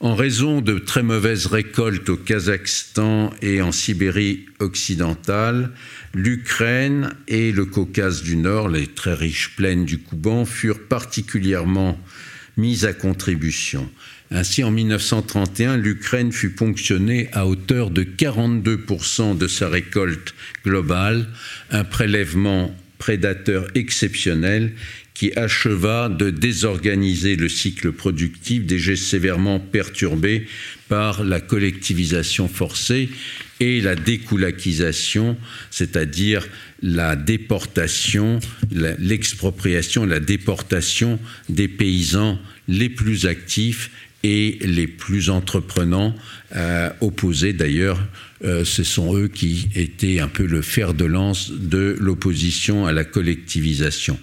En raison de très mauvaises récoltes au Kazakhstan et en Sibérie occidentale, l'Ukraine et le Caucase du Nord, les très riches plaines du Kouban, furent particulièrement mises à contribution. Ainsi, en 1931, l'Ukraine fut ponctionnée à hauteur de 42% de sa récolte globale, un prélèvement prédateur exceptionnel qui acheva de désorganiser le cycle productif déjà sévèrement perturbé par la collectivisation forcée et la découlakisation, c'est-à-dire la déportation, l'expropriation, la déportation des paysans les plus actifs et les plus entreprenants, euh, opposés d'ailleurs, euh, ce sont eux qui étaient un peu le fer de lance de l'opposition à la collectivisation.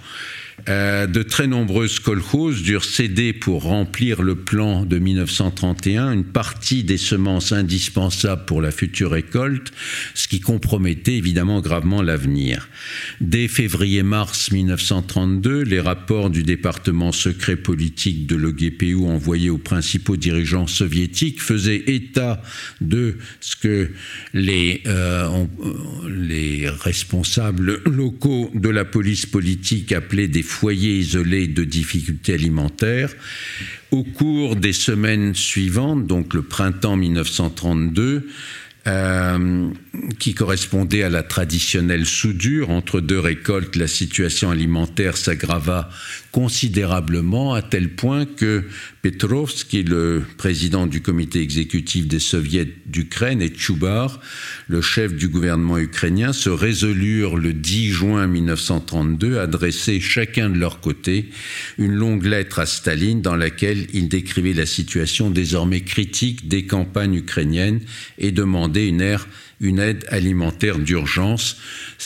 Euh, de très nombreuses kolkhozes durent céder pour remplir le plan de 1931 une partie des semences indispensables pour la future récolte, ce qui compromettait évidemment gravement l'avenir. Dès février-mars 1932, les rapports du département secret politique de l'OGPU envoyés aux principaux dirigeants soviétiques faisaient état de ce que les, euh, les responsables locaux de la police politique appelaient des foyers isolés de difficultés alimentaires. Au cours des semaines suivantes, donc le printemps 1932, euh, qui correspondait à la traditionnelle soudure entre deux récoltes, la situation alimentaire s'aggrava considérablement à tel point que Petrovski, le président du comité exécutif des soviets d'Ukraine, et Tchoubar, le chef du gouvernement ukrainien, se résolurent le 10 juin 1932 à adresser chacun de leur côté une longue lettre à Staline dans laquelle ils décrivaient la situation désormais critique des campagnes ukrainiennes et demandaient une, une aide alimentaire d'urgence,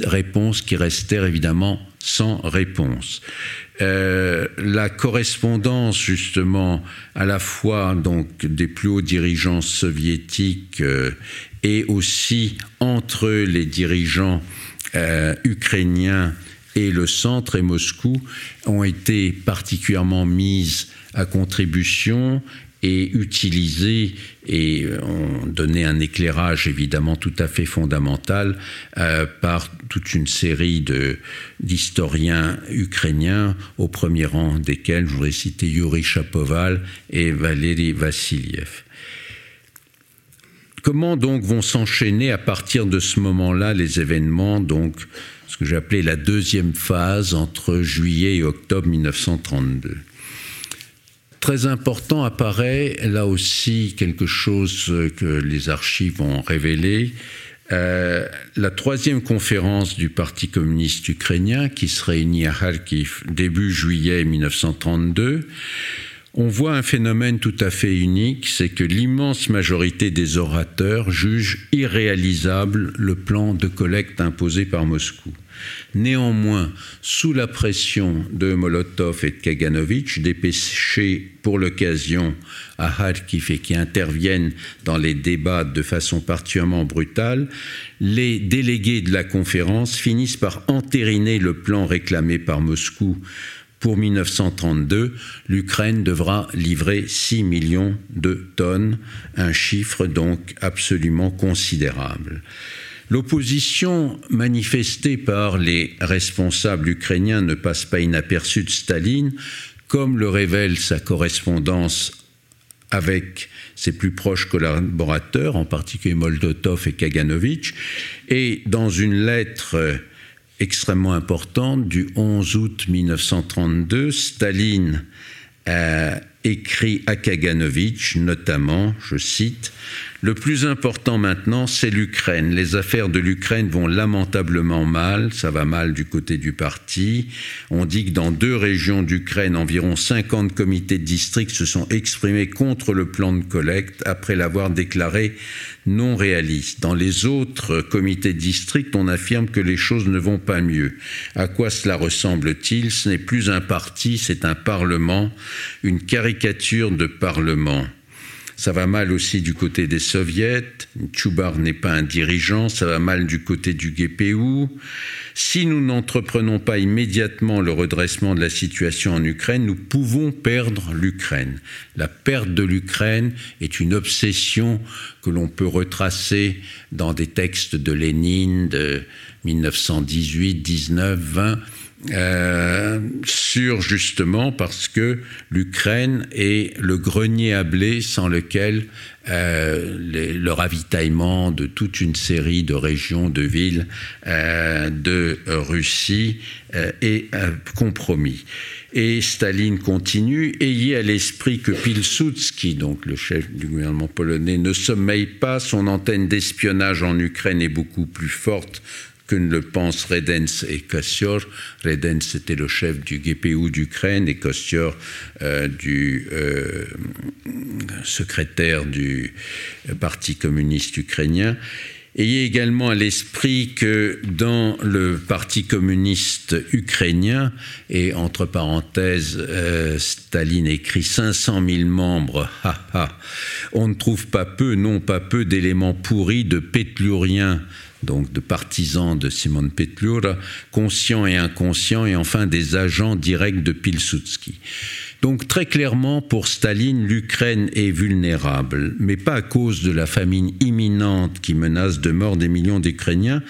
réponse qui restèrent évidemment sans réponse. Euh, la correspondance justement à la fois donc des plus hauts dirigeants soviétiques euh, et aussi entre les dirigeants euh, ukrainiens et le centre et Moscou ont été particulièrement mises à contribution et utilisé et euh, ont donné un éclairage évidemment tout à fait fondamental euh, par toute une série d'historiens ukrainiens, au premier rang desquels je voudrais citer Yuri Chapoval et Valéry Vassiliev. Comment donc vont s'enchaîner à partir de ce moment-là les événements, donc ce que j'appelais la deuxième phase entre juillet et octobre 1932 Très important apparaît là aussi quelque chose que les archives ont révélé. Euh, la troisième conférence du Parti communiste ukrainien qui se réunit à Kharkiv début juillet 1932 on voit un phénomène tout à fait unique, c'est que l'immense majorité des orateurs jugent irréalisable le plan de collecte imposé par Moscou. Néanmoins, sous la pression de Molotov et de Kaganovitch, dépêchés pour l'occasion à Kharkiv et qui interviennent dans les débats de façon particulièrement brutale, les délégués de la conférence finissent par entériner le plan réclamé par Moscou pour 1932, l'Ukraine devra livrer 6 millions de tonnes, un chiffre donc absolument considérable. L'opposition manifestée par les responsables ukrainiens ne passe pas inaperçue de Staline, comme le révèle sa correspondance avec ses plus proches collaborateurs, en particulier Molotov et Kaganovich, et dans une lettre extrêmement importante du 11 août 1932, Staline a écrit à Kaganovich notamment, je cite, le plus important maintenant, c'est l'Ukraine. Les affaires de l'Ukraine vont lamentablement mal. Ça va mal du côté du parti. On dit que dans deux régions d'Ukraine, environ 50 comités de district se sont exprimés contre le plan de collecte après l'avoir déclaré non réaliste. Dans les autres comités de district, on affirme que les choses ne vont pas mieux. À quoi cela ressemble-t-il? Ce n'est plus un parti, c'est un parlement, une caricature de parlement. Ça va mal aussi du côté des soviets. Tchoubar n'est pas un dirigeant. Ça va mal du côté du GPU. Si nous n'entreprenons pas immédiatement le redressement de la situation en Ukraine, nous pouvons perdre l'Ukraine. La perte de l'Ukraine est une obsession que l'on peut retracer dans des textes de Lénine de 1918, 19, 20 euh, sur justement parce que l'Ukraine est le grenier à blé sans lequel euh, le ravitaillement de toute une série de régions, de villes euh, de Russie est compromis. Et Staline continue, ayez à l'esprit que Pilsudski, donc le chef du gouvernement polonais, ne sommeille pas, son antenne d'espionnage en Ukraine est beaucoup plus forte que ne le pensent Redens et Kossior. Redens était le chef du GPU d'Ukraine et Kossior euh, du euh, secrétaire du Parti communiste ukrainien. Ayez également à l'esprit que dans le Parti communiste ukrainien, et entre parenthèses, euh, Staline écrit 500 000 membres, *laughs* on ne trouve pas peu, non pas peu d'éléments pourris de pétluriens donc de partisans de Simon Petlura, conscients et inconscients, et enfin des agents directs de Pilsudski. Donc très clairement, pour Staline, l'Ukraine est vulnérable, mais pas à cause de la famine imminente qui menace de mort des millions d'Ukrainiens.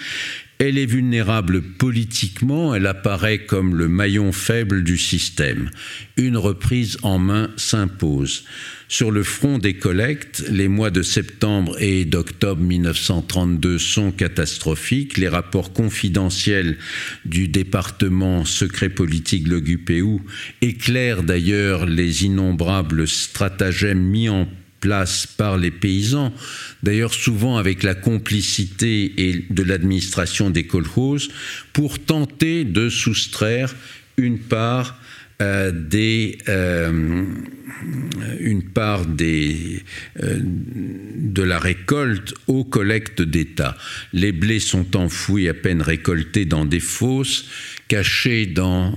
Elle est vulnérable politiquement, elle apparaît comme le maillon faible du système. Une reprise en main s'impose. Sur le front des collectes, les mois de septembre et d'octobre 1932 sont catastrophiques. Les rapports confidentiels du département secret politique le GUPU éclairent d'ailleurs les innombrables stratagèmes mis en place par les paysans, d'ailleurs souvent avec la complicité et de l'administration des kolkhozes, pour tenter de soustraire une part euh, euh, euh, de la récolte aux collectes d'État. Les blés sont enfouis à peine récoltés dans des fosses, cachés dans,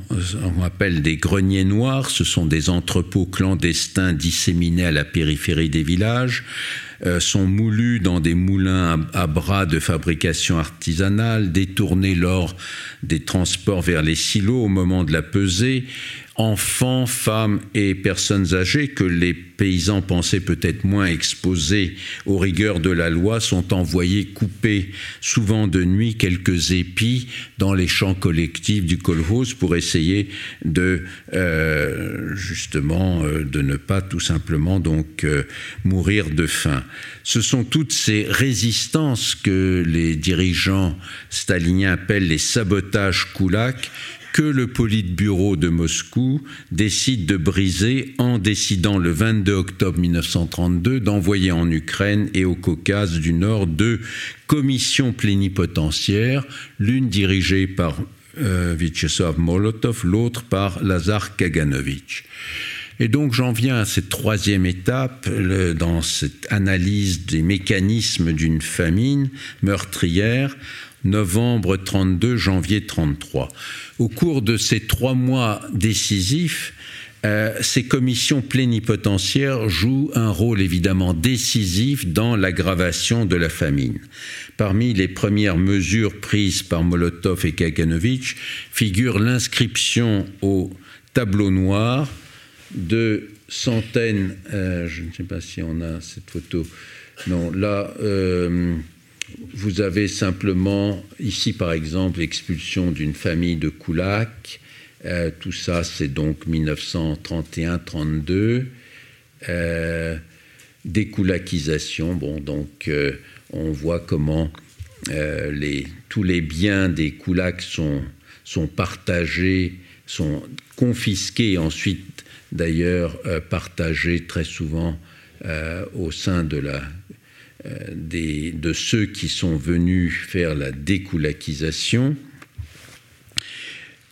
on appelle des greniers noirs, ce sont des entrepôts clandestins disséminés à la périphérie des villages. Euh, sont moulus dans des moulins à, bras de fabrication artisanale, détournés lors des transports vers les silos au moment de la pesée, enfants, femmes et personnes âgées que les paysans pensaient peut-être moins exposés aux rigueurs de la loi sont envoyés couper, souvent de nuit, quelques épis dans les champs collectifs du kolkhoz pour essayer de euh, justement euh, de ne pas tout simplement donc euh, mourir de faim. Ce sont toutes ces résistances que les dirigeants staliniens appellent les sabotages koulak que le Politburo de Moscou décide de briser en décidant le 22 octobre 1932 d'envoyer en Ukraine et au Caucase du Nord deux commissions plénipotentiaires, l'une dirigée par euh, Vyacheslav Molotov, l'autre par Lazar Kaganovich. Et donc j'en viens à cette troisième étape dans cette analyse des mécanismes d'une famine meurtrière novembre 32, janvier 33. Au cours de ces trois mois décisifs, euh, ces commissions plénipotentiaires jouent un rôle évidemment décisif dans l'aggravation de la famine. Parmi les premières mesures prises par Molotov et Kaganovich figure l'inscription au tableau noir de centaines, euh, je ne sais pas si on a cette photo, non, là, euh, vous avez simplement, ici par exemple, l'expulsion d'une famille de Koulak. Euh, tout ça, c'est donc 1931-32. Euh, découlakisation, bon, donc euh, on voit comment les, tous les biens des Koulaks sont partagés, sont confisqués, ensuite d'ailleurs partagés très souvent au sein de la euh, de ceux qui sont venus faire la découlakisation.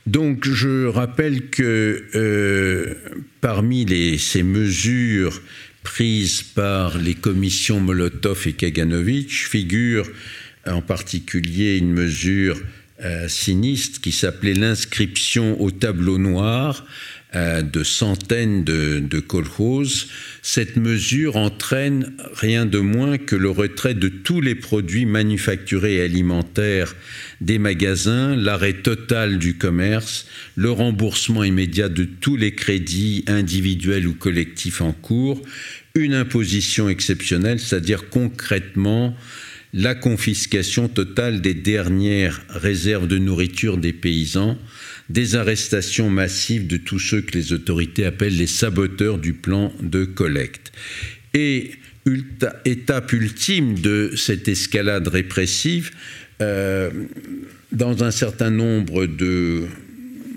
Donc je rappelle que euh, parmi ces mesures prises par les commissions Molotov et Kaganovich figure en particulier une mesure euh, sinistre qui s'appelait l'inscription au tableau noir de centaines de, de cette mesure entraîne rien de moins que le retrait de tous les produits manufacturés et alimentaires des magasins, l'arrêt total du commerce, le remboursement immédiat de tous les crédits individuels ou collectifs en cours, une imposition exceptionnelle, c'est-à-dire concrètement la confiscation totale des dernières réserves de nourriture des paysans, des arrestations massives de tous ceux que les autorités appellent les saboteurs du plan de collecte. Et étape ultime de cette escalade répressive, euh, dans un certain nombre de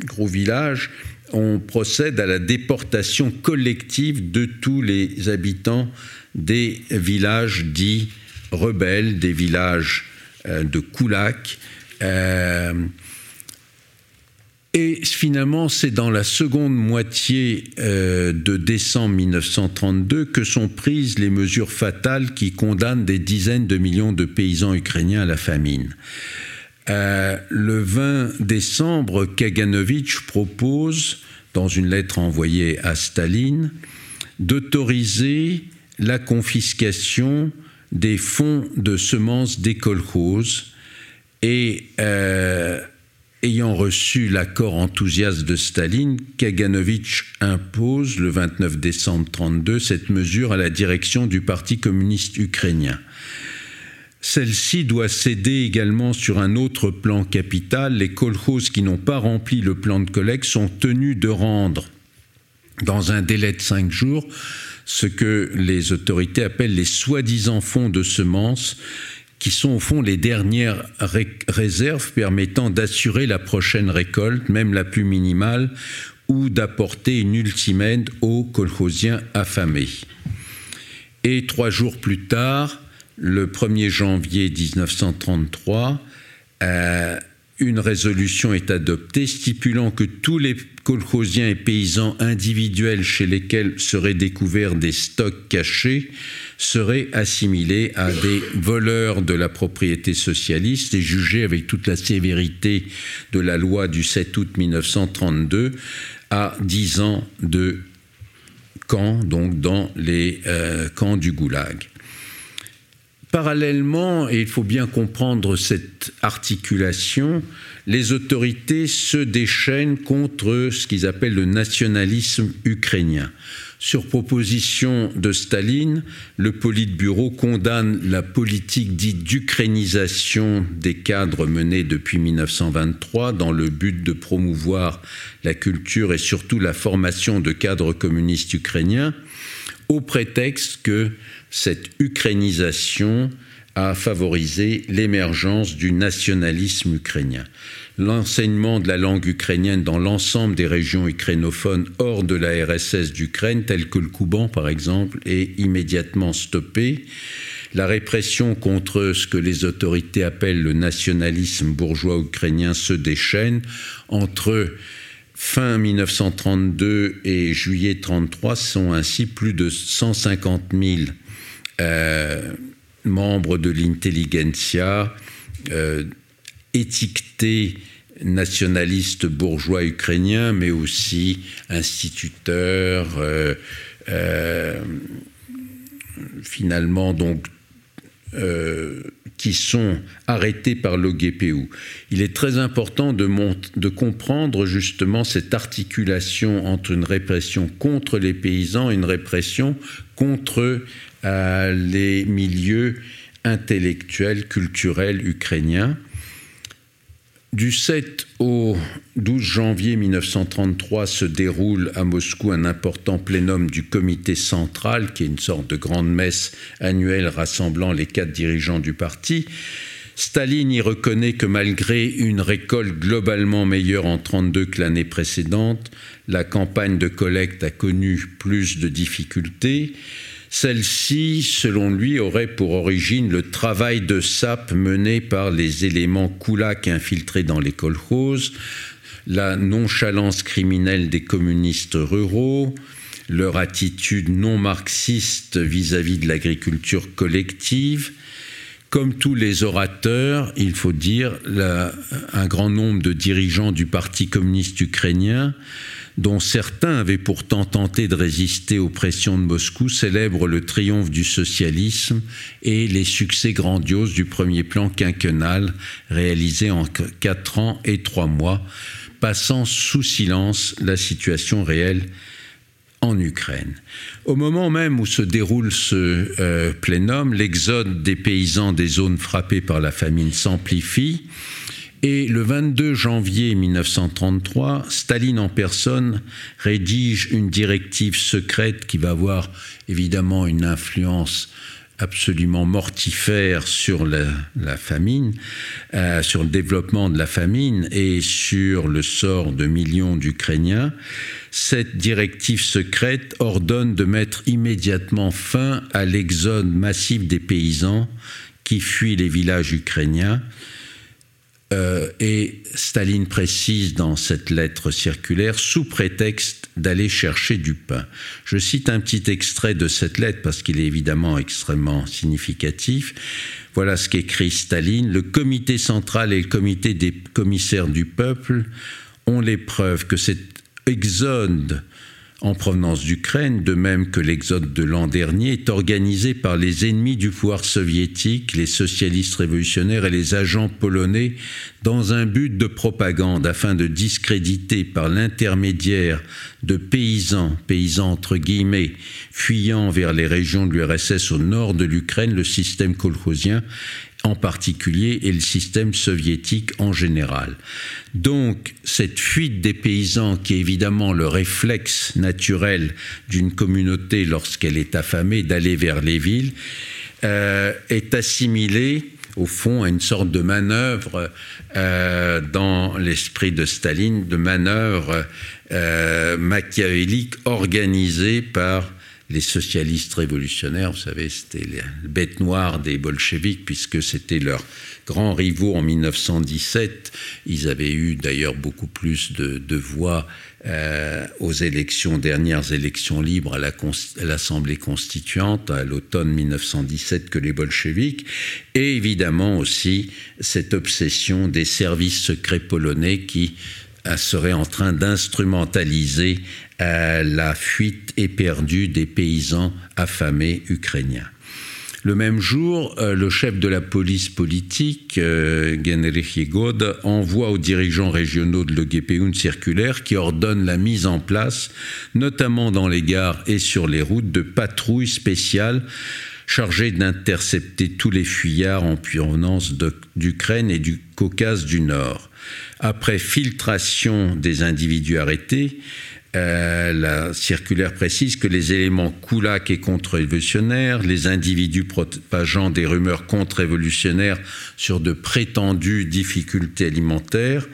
gros villages, on procède à la déportation collective de tous les habitants des villages dits rebelles, des villages euh, de Koulak. Euh, et finalement, c'est dans la seconde moitié euh, de décembre 1932 que sont prises les mesures fatales qui condamnent des dizaines de millions de paysans ukrainiens à la famine. Euh, le 20 décembre, Kaganovich propose, dans une lettre envoyée à Staline, d'autoriser la confiscation des fonds de semences des et euh, Ayant reçu l'accord enthousiaste de Staline, Kaganovich impose le 29 décembre 1932 cette mesure à la direction du Parti communiste ukrainien. Celle-ci doit céder également sur un autre plan capital. Les kolkhozes qui n'ont pas rempli le plan de collecte sont tenus de rendre dans un délai de cinq jours ce que les autorités appellent les soi-disant fonds de semences qui sont au fond les dernières réserves permettant d'assurer la prochaine récolte, même la plus minimale, ou d'apporter une ultime aide aux colchosiens affamés. Et trois jours plus tard, le 1er janvier 1933, euh, une résolution est adoptée stipulant que tous les colchosiens et paysans individuels chez lesquels seraient découverts des stocks cachés seraient assimilés à des voleurs de la propriété socialiste et jugés avec toute la sévérité de la loi du 7 août 1932 à 10 ans de camp, donc dans les euh, camps du goulag. Parallèlement, et il faut bien comprendre cette articulation, les autorités se déchaînent contre ce qu'ils appellent le nationalisme ukrainien. Sur proposition de Staline, le Politburo condamne la politique dite d'ukrainisation des cadres menée depuis 1923 dans le but de promouvoir la culture et surtout la formation de cadres communistes ukrainiens, au prétexte que cette ukrainisation a favorisé l'émergence du nationalisme ukrainien l'enseignement de la langue ukrainienne dans l'ensemble des régions ukrainophones hors de la RSS d'Ukraine, telles que le Kouban par exemple, est immédiatement stoppé. La répression contre ce que les autorités appellent le nationalisme bourgeois ukrainien se déchaîne entre fin 1932 et juillet 1933 sont ainsi plus de 150 000 euh, membres de l'intelligentsia euh, étiquetés nationalistes bourgeois ukrainiens, mais aussi instituteurs, euh, euh, finalement donc euh, qui sont arrêtés par l'OGPU. Il est très important de, de, comprendre justement cette articulation entre une répression contre les paysans et une répression contre les milieux intellectuel, culturel ukrainien. Du 7 au 12 janvier 1933 se déroule à Moscou un important plénum du comité central, qui est une sorte de grande messe annuelle rassemblant les quatre dirigeants du parti. Staline y reconnaît que malgré une récolte globalement meilleure en 1932 que l'année précédente, la campagne de collecte a connu plus de difficultés. Celle-ci, selon lui, aurait pour origine le travail de sape mené par les éléments koulaks infiltrés dans les kolkhozes, la nonchalance criminelle des communistes ruraux, leur attitude non marxiste vis-à-vis de l'agriculture collective. Comme tous les orateurs, il faut dire, un grand nombre de dirigeants du Parti communiste ukrainien dont certains avaient pourtant tenté de résister aux pressions de Moscou, célèbrent le triomphe du socialisme et les succès grandioses du premier plan quinquennal réalisé en quatre ans et trois mois, passant sous silence la situation réelle en Ukraine. Au moment même où se déroule ce euh, plénum, l'exode des paysans des zones frappées par la famine s'amplifie. Et le 22 janvier 1933, Staline en personne rédige une directive secrète qui va avoir évidemment une influence absolument mortifère sur la, famine, euh, sur le développement de la famine et sur le sort de millions d'Ukrainiens. Cette directive secrète ordonne de mettre immédiatement fin à l'exode massif des paysans qui fuient les villages ukrainiens euh, et Staline précise dans cette lettre circulaire, sous prétexte d'aller chercher du pain. Je cite un petit extrait de cette lettre parce qu'il est évidemment extrêmement significatif. Voilà ce qu'écrit Staline. Le comité central et le comité des commissaires du peuple ont les preuves que cet exode en provenance d'Ukraine, de même que l'exode de l'an dernier, est organisé par les ennemis du pouvoir soviétique, les socialistes révolutionnaires et les agents polonais dans un but de propagande afin de discréditer par l'intermédiaire de paysans, paysans entre guillemets, fuyant vers les régions de l'URSS au nord de l'Ukraine, le système kolkhozien en particulier et le système soviétique en général. Donc cette fuite des paysans, qui est évidemment le réflexe naturel d'une communauté lorsqu'elle est affamée d'aller vers les villes, euh, est assimilée au fond à une sorte de manœuvre euh, dans l'esprit de Staline, de manœuvre euh, machiavélique organisée par les socialistes révolutionnaires, vous savez, c'était la bête noire des bolcheviks, puisque c'était leur grand rivaux en 1917. Ils avaient eu d'ailleurs beaucoup plus de, voix euh, aux élections, dernières élections libres à l'Assemblée constituante à l'automne 1917 que les bolcheviks. Et évidemment aussi cette obsession des services secrets polonais qui euh, serait en train d'instrumentaliser la fuite éperdue des paysans affamés ukrainiens. Le même jour, euh, le chef de la police politique, euh, Genrich Yegod, envoie aux dirigeants régionaux de l'OGPU une circulaire qui ordonne la mise en place, notamment dans les gares et sur les routes, de patrouilles spéciales chargées d'intercepter tous les fuyards en provenance d'Ukraine et du Caucase du Nord. Après filtration des individus arrêtés, euh, la circulaire précise que les éléments koulak et contre-révolutionnaires, les individus propageant des rumeurs contre-révolutionnaires sur de prétendues difficultés alimentaires,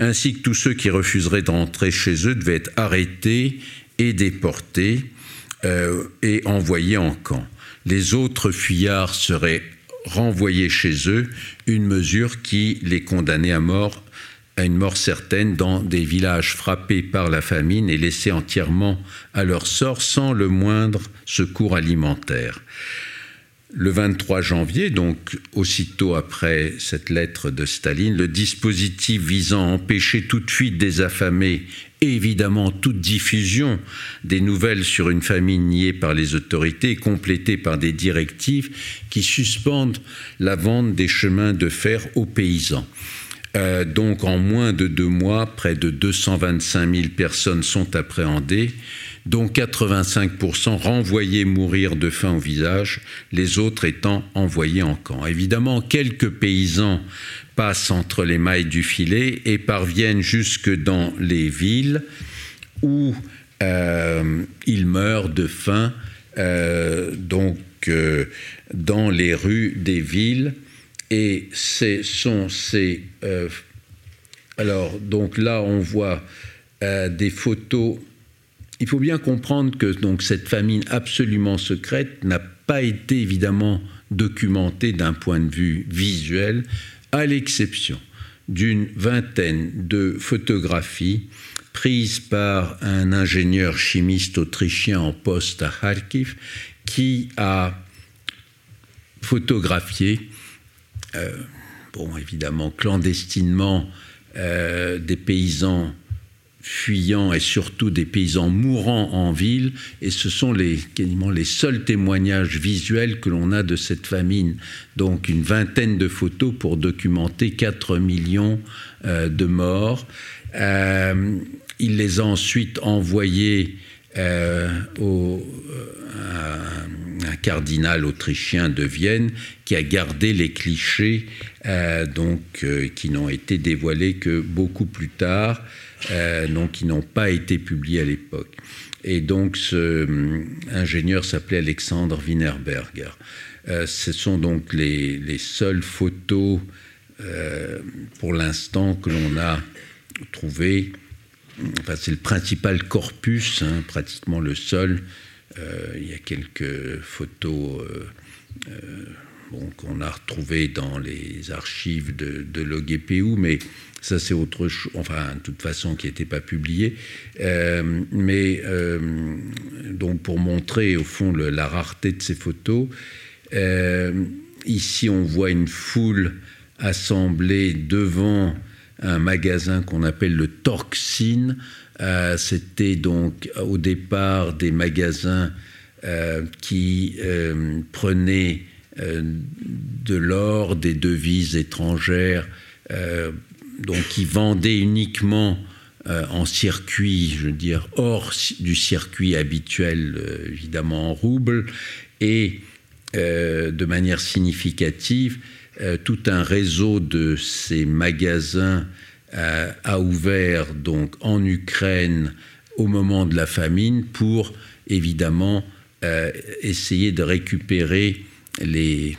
ainsi que tous ceux qui refuseraient d'entrer chez eux devaient être arrêtés et déportés euh, et envoyés en camp. Les autres fuyards seraient renvoyés chez eux, une mesure qui les condamnait à mort à une mort certaine dans des villages frappés par la famine et laissés entièrement à leur sort sans le moindre secours alimentaire. Le 23 janvier, donc aussitôt après cette lettre de Staline, le dispositif visant à empêcher toute fuite des affamés et évidemment toute diffusion des nouvelles sur une famine niée par les autorités est complété par des directives qui suspendent la vente des chemins de fer aux paysans. Euh, donc en moins de deux mois, près de 225 000 personnes sont appréhendées, dont 85% renvoyés mourir de faim au visage, les autres étant envoyés en camp. Évidemment, quelques paysans passent entre les mailles du filet et parviennent jusque dans les villes où euh, ils meurent de faim, euh, donc dans les rues des villes. Et ce sont ces. alors, donc là, on voit des photos. Il faut bien comprendre que donc, cette famine absolument secrète n'a pas été évidemment documentée d'un point de vue visuel, à l'exception d'une vingtaine de photographies prises par un ingénieur chimiste autrichien en poste à Kharkiv qui a photographié, euh, bon évidemment clandestinement, euh, des paysans fuyants et surtout des paysans mourants en ville, et ce sont les, quasiment les seuls témoignages visuels que l'on a de cette famine. Donc une vingtaine de photos pour documenter 4 millions euh, de morts. Il les a ensuite envoyés au, un, cardinal autrichien de Vienne qui a gardé les clichés, donc qui n'ont été dévoilés que beaucoup plus tard. Euh, donc qui n'ont pas été publiés à l'époque. Et donc ce euh, ingénieur s'appelait Alexandre Wienerberger. Euh, ce sont donc les, seules photos pour l'instant que l'on a trouvées. C'est le principal corpus, hein, pratiquement le seul. il y a quelques photos qu'on a retrouvées dans les archives de, de l'OGPU, mais ça, c'est autre chose, enfin, de toute façon, qui n'était pas publié. Euh, mais euh, donc, pour montrer, au fond, la rareté de ces photos, euh, ici, on voit une foule assemblée devant un magasin qu'on appelle le Torxine. C'était donc au départ des magasins qui prenaient de l'or, des devises étrangères qui vendait uniquement euh, en circuit, je veux dire, hors du circuit habituel, euh, évidemment en rouble, et euh, de manière significative, tout un réseau de ces magasins a ouvert donc en Ukraine au moment de la famine pour évidemment essayer de récupérer les,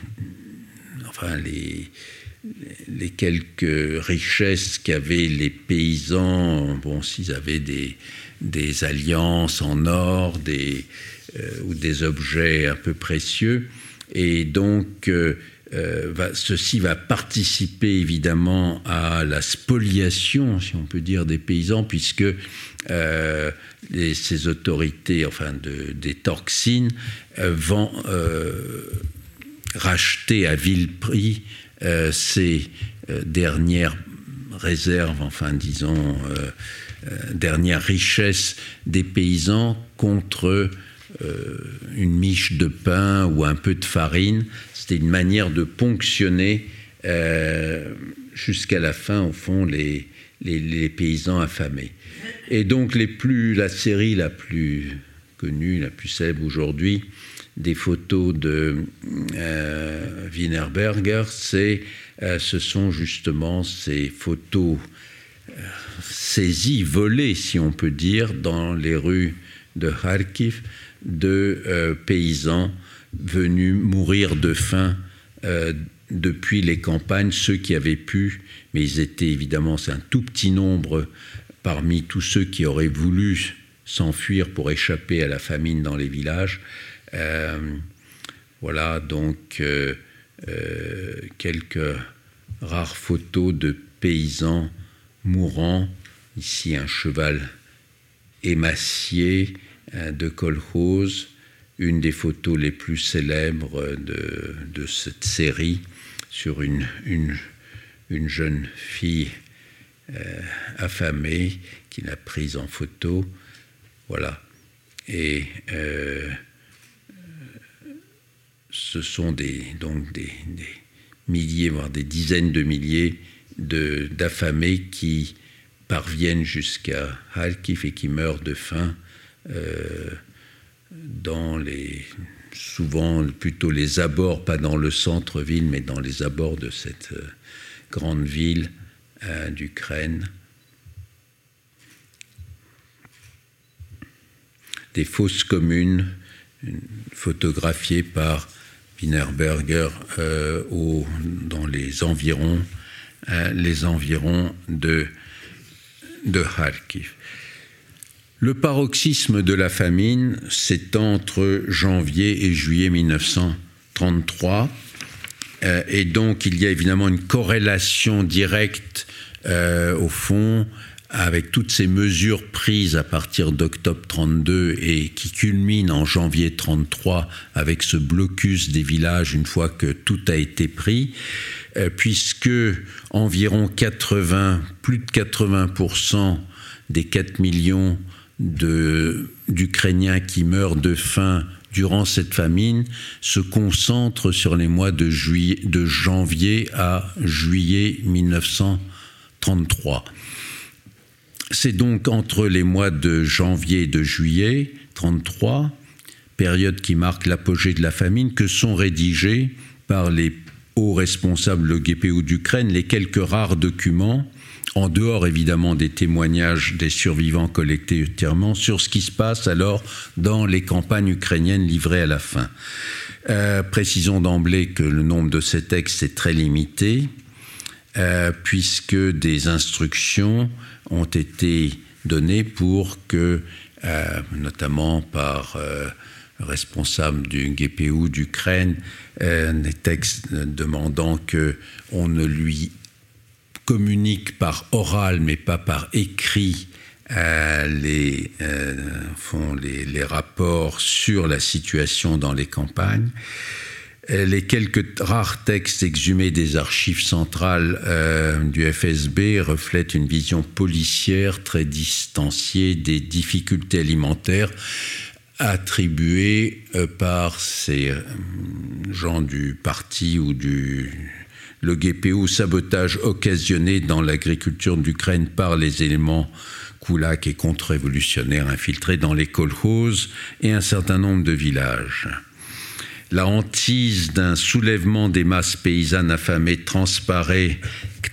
enfin les, quelques richesses qu'avaient les paysans, bon, s'ils avaient des, des, alliances en or des, euh, ou des objets un peu précieux. Et donc, euh, euh, ceci va participer évidemment à la spoliation, si on peut dire, des paysans, puisque ces autorités, enfin de, des Torxines, vont racheter à vil prix euh, ces euh, dernières réserves, enfin disons, euh, dernières richesses des paysans contre une miche de pain ou un peu de farine. C'était une manière de ponctionner jusqu'à la fin, au fond, les, les, paysans affamés. Et donc les plus, la série la plus connue, la plus célèbre aujourd'hui, des photos de euh, Wienerberger, euh, ce sont justement ces photos euh, saisies, volées, si on peut dire, dans les rues de Kharkiv, de paysans venus mourir de faim depuis les campagnes, ceux qui avaient pu, mais ils étaient évidemment, c'est un tout petit nombre parmi tous ceux qui auraient voulu s'enfuir pour échapper à la famine dans les villages, euh, voilà donc euh, euh, quelques rares photos de paysans mourants. Ici un cheval émacié de kolkhoz, une des photos les plus célèbres de, cette série sur une, une, jeune fille affamée qui l'a prise en photo. Voilà. Et ce sont des, donc des, milliers, voire des dizaines de milliers d'affamés qui parviennent jusqu'à Kharkiv et qui meurent de faim dans les souvent plutôt les abords, pas dans le centre-ville, mais dans les abords de cette grande ville d'Ukraine. Des fosses communes photographiées par Wienerberger euh, dans les environs, euh, les environs de, de Kharkiv. Le paroxysme de la famine s'étend entre janvier et juillet 1933, euh, et donc il y a évidemment une corrélation directe au fond avec toutes ces mesures prises à partir d'octobre 32 et qui culminent en janvier 33 avec ce blocus des villages une fois que tout a été pris, euh, puisque environ 80, plus de 80% des 4 millions d'Ukrainiens qui meurent de faim durant cette famine se concentrent sur les mois de, janvier à juillet 1933. C'est donc entre les mois de janvier et de juillet 33, période qui marque l'apogée de la famine, que sont rédigés par les hauts responsables de GPU d'Ukraine les quelques rares documents, en dehors évidemment des témoignages des survivants collectés ultérieurement, sur ce qui se passe alors dans les campagnes ukrainiennes livrées à la fin. Euh, précisons d'emblée que le nombre de ces textes est très limité, euh, puisque des instructions ont été données pour que, euh, notamment par le responsable du GPU d'Ukraine, des textes demandant que on ne lui communique par oral mais pas par écrit les, font les, rapports sur la situation dans les campagnes. Euh, les quelques rares textes exhumés des archives centrales euh, du FSB reflètent une vision policière très distanciée des difficultés alimentaires attribuées euh, par ces gens du parti ou du le GPU sabotage occasionné dans l'agriculture d'Ukraine par les éléments koulak et contre-révolutionnaires infiltrés dans les kolkhozes et un certain nombre de villages la hantise d'un soulèvement des masses paysannes affamées transparaît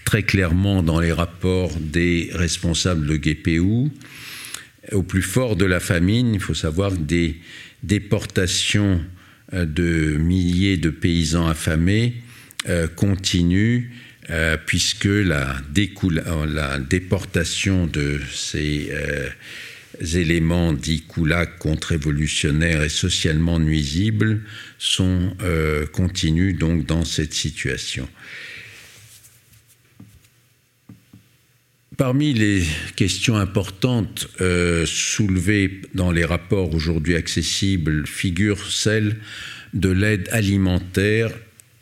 très clairement dans les rapports des responsables de GPU. Au plus fort de la famine, il faut savoir que des déportations euh, de milliers de paysans affamés euh, continuent euh, puisque la, déportation de ces éléments dits koulak contre-révolutionnaires et socialement nuisibles sont euh, continus donc dans cette situation. Parmi les questions importantes euh, soulevées dans les rapports aujourd'hui accessibles figure celle de l'aide alimentaire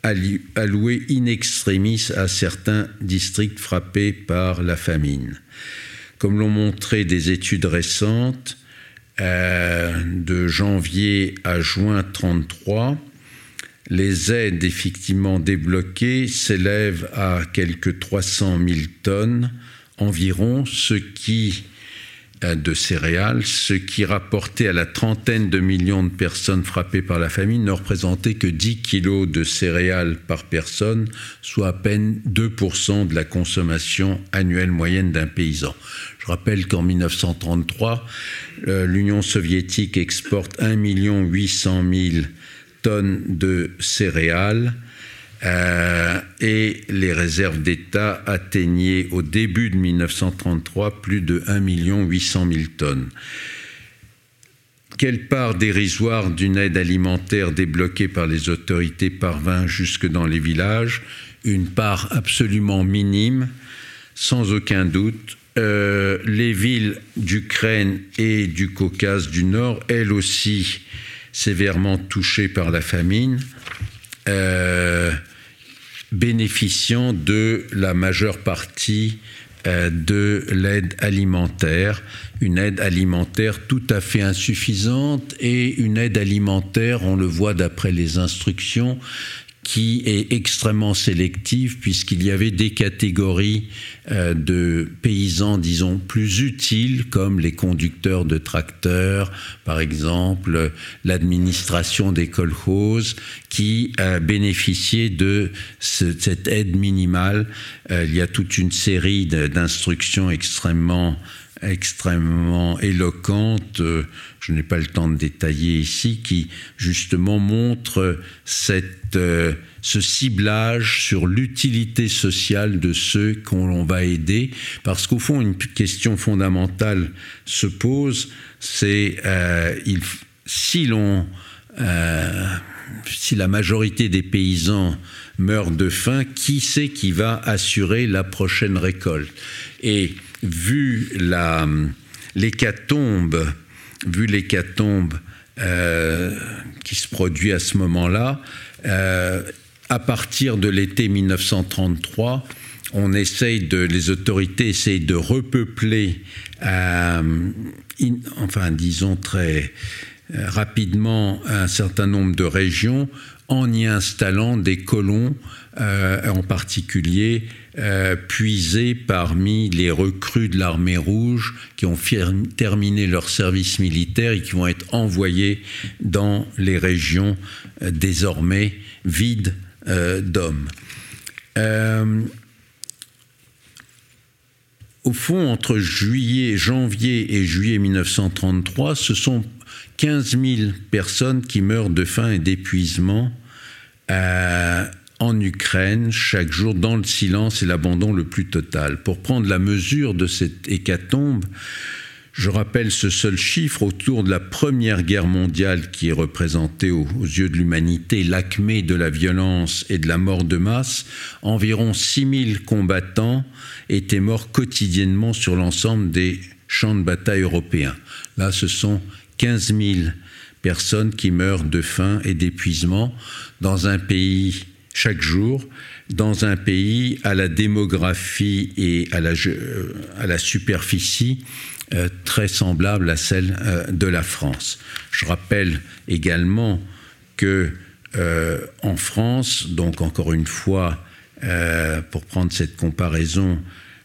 allouée in extremis à certains districts frappés par la famine. Comme l'ont montré des études récentes, euh, de janvier à juin 33, les aides effectivement débloquées s'élèvent à quelques 300 000 tonnes environ, ce qui de céréales, ce qui rapportait à la trentaine de millions de personnes frappées par la famine ne représentait que 10 kilos de céréales par personne, soit à peine 2% de la consommation annuelle moyenne d'un paysan. Je rappelle qu'en 1933, euh, l'Union soviétique exporte 1 800 000 tonnes de céréales euh, et les réserves d'État atteignaient au début de 1933 plus de 1 800 000 tonnes. Quelle part dérisoire d'une aide alimentaire débloquée par les autorités parvint jusque dans les villages? Une part absolument minime, sans aucun doute, euh, les villes d'Ukraine et du Caucase du Nord, elles aussi sévèrement touchées par la famine, euh, bénéficiant de la majeure partie euh, de l'aide alimentaire, une aide alimentaire tout à fait insuffisante et une aide alimentaire, on le voit d'après les instructions, qui est extrêmement sélective puisqu'il y avait des catégories euh, de paysans, disons, plus utiles, comme les conducteurs de tracteurs, par exemple, l'administration des kolkhozes, qui a bénéficié de cette aide minimale. Euh, il y a toute une série d'instructions extrêmement extrêmement éloquentes, euh, je n'ai pas le temps de détailler ici, qui justement montrent cette ce ciblage sur l'utilité sociale de ceux qu'on va aider, parce qu'au fond, une question fondamentale se pose, c'est euh, si l'on euh, si la majorité des paysans meurent de faim, qui c'est qui va assurer la prochaine récolte? Et vu l'hécatombe, vu euh, qui se produit à ce moment-là, euh, à partir de l'été 1933, on essaye de, les autorités essayent de repeupler, euh, enfin disons très rapidement, un certain nombre de régions en y installant des colons, en particulier puisés parmi les recrues de l'armée rouge qui ont terminé leur service militaire et qui vont être envoyés dans les régions désormais vides euh, d'hommes. Euh, au fond, entre juillet, janvier et juillet 1933, ce sont 15 000 personnes qui meurent de faim et d'épuisement euh, en Ukraine chaque jour dans le silence et l'abandon le plus total. Pour prendre la mesure de cette hécatombe, je rappelle ce seul chiffre autour de la Première Guerre mondiale qui est représenté aux, yeux de l'humanité l'acmé de la violence et de la mort de masse. Environ 6000 combattants étaient morts quotidiennement sur l'ensemble des champs de bataille européens. Là, ce sont 15 000 personnes qui meurent de faim et d'épuisement dans un pays chaque jour, dans un pays à la démographie et à la, superficie euh, très semblable à celle euh, de la France. Je rappelle également que euh, en France, donc encore une fois, pour prendre cette comparaison,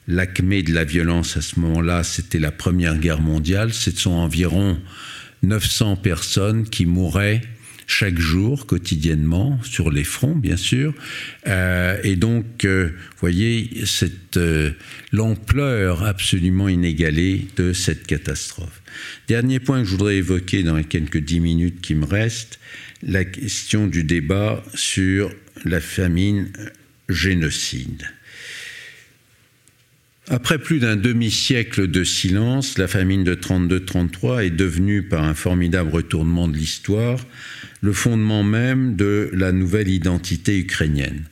l'acmé de la violence à ce moment-là, c'était la Première Guerre mondiale. Ce sont environ 900 personnes qui mouraient chaque jour, quotidiennement, sur les fronts, bien sûr. Euh, et donc, euh, voyez, euh, l'ampleur absolument inégalée de cette catastrophe. Dernier point que je voudrais évoquer dans les quelques dix minutes qui me restent, la question du débat sur la famine génocide. Après plus d'un demi-siècle de silence, la famine de 32-33 est devenue, par un formidable retournement de l'histoire, le fondement même de la nouvelle identité ukrainienne.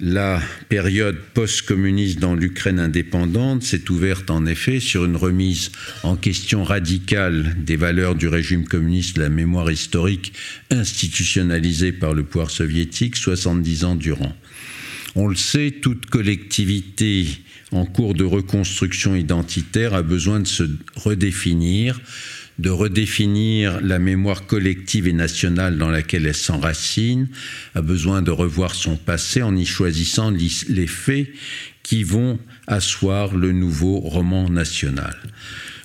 La période post-communiste dans l'Ukraine indépendante s'est ouverte en effet sur une remise en question radicale des valeurs du régime communiste, la mémoire historique institutionnalisée par le pouvoir soviétique 70 ans durant. On le sait, toute collectivité en cours de reconstruction identitaire a besoin de se redéfinir, de redéfinir la mémoire collective et nationale dans laquelle elle s'enracine, a besoin de revoir son passé en y choisissant les faits qui vont asseoir le nouveau roman national.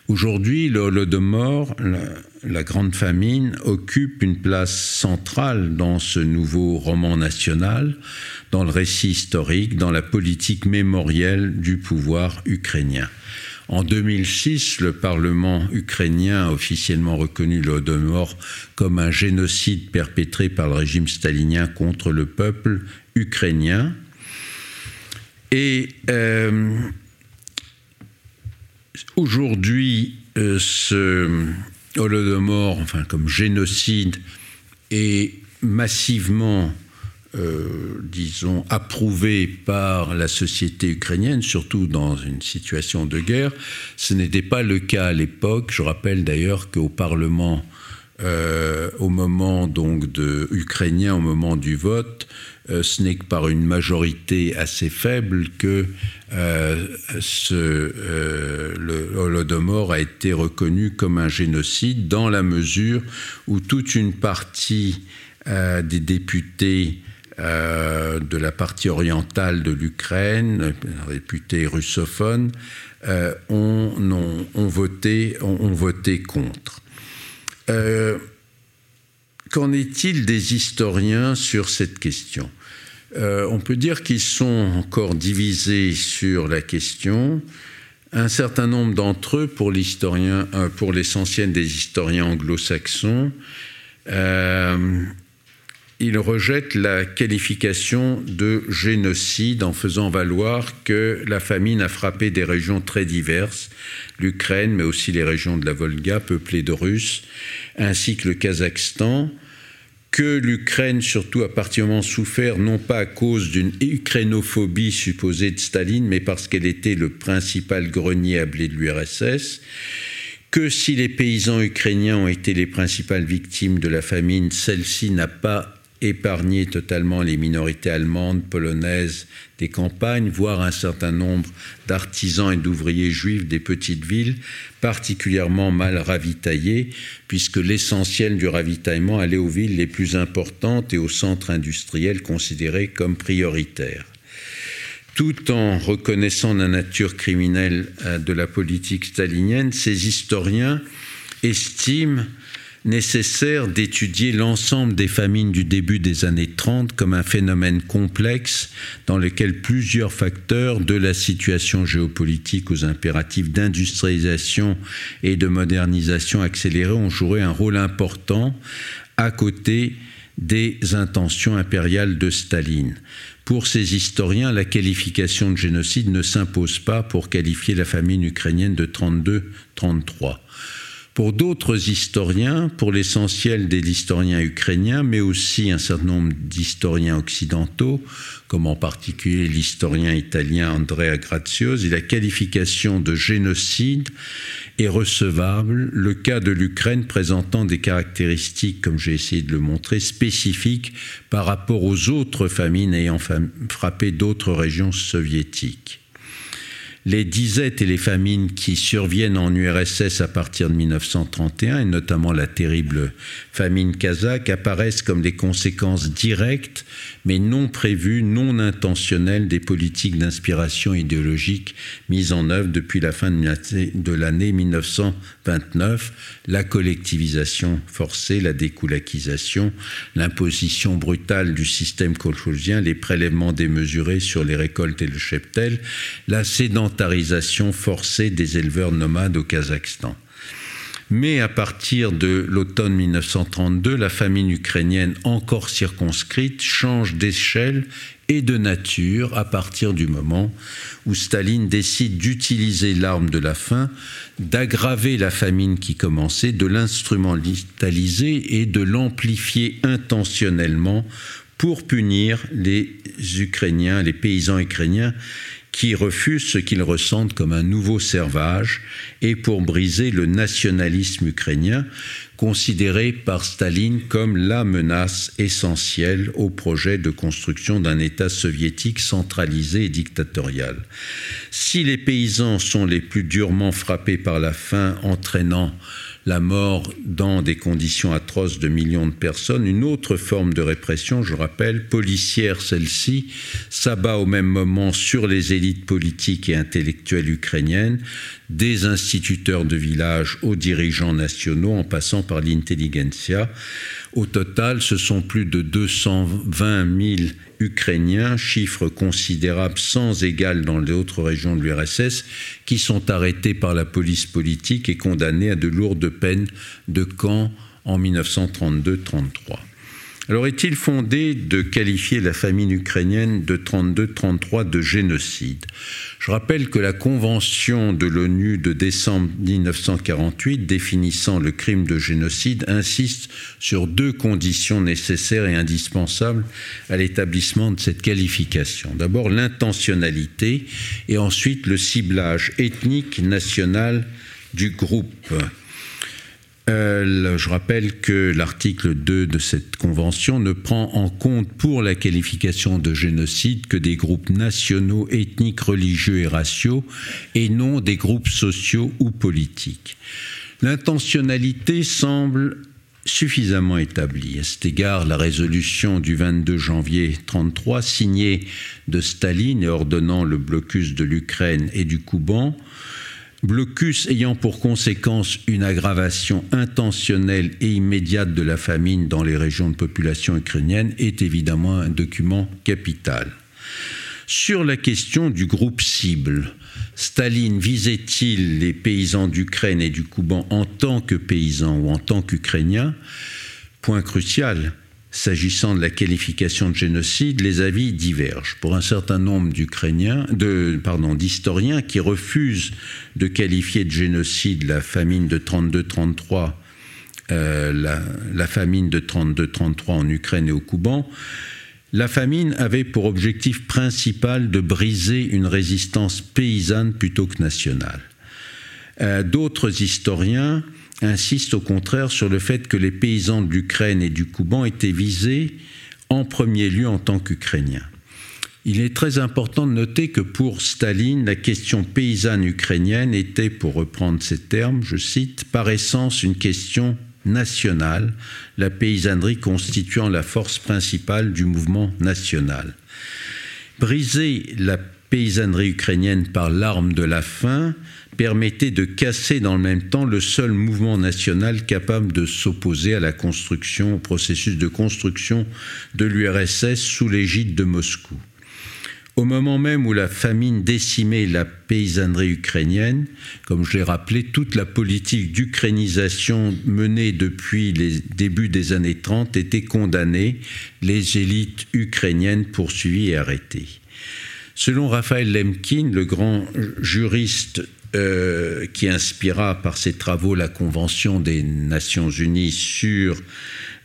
Aujourd'hui, le Holodomor, la, la grande famine, occupe une place centrale dans ce nouveau roman national, dans le récit historique, dans la politique mémorielle du pouvoir ukrainien. En 2006, le Parlement ukrainien a officiellement reconnu le Holodomor comme un génocide perpétré par le régime stalinien contre le peuple ukrainien. Et euh, aujourd'hui, euh, ce Holodomor, enfin comme génocide, est massivement euh, disons, approuvé par la société ukrainienne, surtout dans une situation de guerre. Ce n'était pas le cas à l'époque. Je rappelle d'ailleurs qu'au Parlement, euh, au moment donc ukrainien, au moment du vote, euh, ce n'est que par une majorité assez faible que ce, le Holodomor a été reconnu comme un génocide dans la mesure où toute une partie des députés de la partie orientale de l'Ukraine, réputée russophone, ont, voté, ont, voté, contre. Qu'en est-il des historiens sur cette question? On peut dire qu'ils sont encore divisés sur la question. Un certain nombre d'entre eux, pour l'historien, euh, pour l'essentiel des historiens anglo-saxons, ils rejettent la qualification de génocide en faisant valoir que la famine a frappé des régions très diverses, l'Ukraine, mais aussi les régions de la Volga peuplées de Russes, ainsi que le Kazakhstan, que l'Ukraine, surtout, a particulièrement souffert, non pas à cause d'une ukrainophobie supposée de Staline, mais parce qu'elle était le principal grenier à blé de l'URSS, que si les paysans ukrainiens ont été les principales victimes de la famine, celle-ci n'a pas épargner totalement les minorités allemandes, polonaises des campagnes, voire un certain nombre d'artisans et d'ouvriers juifs des petites villes, particulièrement mal ravitaillés, puisque l'essentiel du ravitaillement allait aux villes les plus importantes et aux centres industriels considérés comme prioritaires. Tout en reconnaissant la nature criminelle euh, de la politique stalinienne, ces historiens estiment nécessaire d'étudier l'ensemble des famines du début des années 30 comme un phénomène complexe dans lequel plusieurs facteurs de la situation géopolitique aux impératifs d'industrialisation et de modernisation accélérée ont joué un rôle important à côté des intentions impériales de Staline. Pour ces historiens, la qualification de génocide ne s'impose pas pour qualifier la famine ukrainienne de 32-33. Pour d'autres historiens, pour l'essentiel des historiens ukrainiens, mais aussi un certain nombre d'historiens occidentaux, comme en particulier l'historien italien Andrea Graziosi, la qualification de génocide est recevable, le cas de l'Ukraine présentant des caractéristiques, comme j'ai essayé de le montrer, spécifiques par rapport aux autres famines ayant frappé d'autres régions soviétiques les disettes et les famines qui surviennent en URSS à partir de 1931, et notamment la terrible famine kazakh, apparaissent comme des conséquences directes, mais non prévues, non intentionnelles des politiques d'inspiration idéologique mises en œuvre depuis la fin de l'année 1929, la collectivisation forcée, la découlakisation, l'imposition brutale du système kolchosien, les prélèvements démesurés sur les récoltes et le cheptel, la sédentarité forcée des éleveurs nomades au Kazakhstan. Mais à partir de l'automne 1932, la famine ukrainienne, encore circonscrite, change d'échelle et de nature à partir du moment où Staline décide d'utiliser l'arme de la faim, d'aggraver la famine qui commençait, de l'instrumentaliser et de l'amplifier intentionnellement pour punir les Ukrainiens, les paysans ukrainiens qui refusent ce qu'ils ressentent comme un nouveau servage et pour briser le nationalisme ukrainien, considéré par Staline comme la menace essentielle au projet de construction d'un État soviétique centralisé et dictatorial. Si les paysans sont les plus durement frappés par la faim, entraînant la mort dans des conditions atroces de millions de personnes, une autre forme de répression, je rappelle, policière celle-ci, s'abat au même moment sur les élites politiques et intellectuelles ukrainiennes, des instituteurs de village aux dirigeants nationaux en passant par l'intelligentsia. Au total, ce sont plus de 220 000 Ukrainiens, chiffre considérable sans égal dans les autres régions de l'URSS, qui sont arrêtés par la police politique et condamnés à de lourdes peines de camp en 1932-33. Alors est-il fondé de qualifier la famine ukrainienne de 32-33 de génocide? Je rappelle que la Convention de l'ONU de décembre 1948 définissant le crime de génocide insiste sur deux conditions nécessaires et indispensables à l'établissement de cette qualification. D'abord l'intentionnalité et ensuite le ciblage ethnique national du groupe. Euh, je rappelle que l'article 2 de cette convention ne prend en compte pour la qualification de génocide que des groupes nationaux, ethniques, religieux et raciaux, et non des groupes sociaux ou politiques. L'intentionnalité semble suffisamment établie. À cet égard, la résolution du 22 janvier 1933, signée de Staline et ordonnant le blocus de l'Ukraine et du Kouban, blocus ayant pour conséquence une aggravation intentionnelle et immédiate de la famine dans les régions de population ukrainienne, est évidemment un document capital. Sur la question du groupe cible, Staline visait-il les paysans d'Ukraine et du Kouban en tant que paysans ou en tant qu'Ukrainiens? Point crucial, s'agissant de la qualification de génocide, les avis divergent. Pour un certain nombre d'Ukrainiens, pardon, d'historiens qui refusent de qualifier de génocide la famine de 32-33, euh, la, famine de 32-33 en Ukraine et au Kouban, la famine avait pour objectif principal de briser une résistance paysanne plutôt que nationale. Euh, d'autres historiens insistent au contraire sur le fait que les paysans de l'Ukraine et du Kouban étaient visés en premier lieu en tant qu'Ukrainiens. Il est très important de noter que pour Staline, la question paysanne ukrainienne était, pour reprendre ces termes, je cite, par essence une question nationale, la paysannerie constituant la force principale du mouvement national. Briser la paysannerie ukrainienne par l'arme de la faim permettait de casser dans le même temps le seul mouvement national capable de s'opposer à la construction, au processus de construction de l'URSS sous l'égide de Moscou. Au moment même où la famine décimait la paysannerie ukrainienne, comme je l'ai rappelé, toute la politique d'ukrainisation menée depuis les débuts des années 30 était condamnée, les élites ukrainiennes poursuivies et arrêtées. Selon Raphaël Lemkin, le grand juriste euh, qui inspira par ses travaux la Convention des Nations Unies sur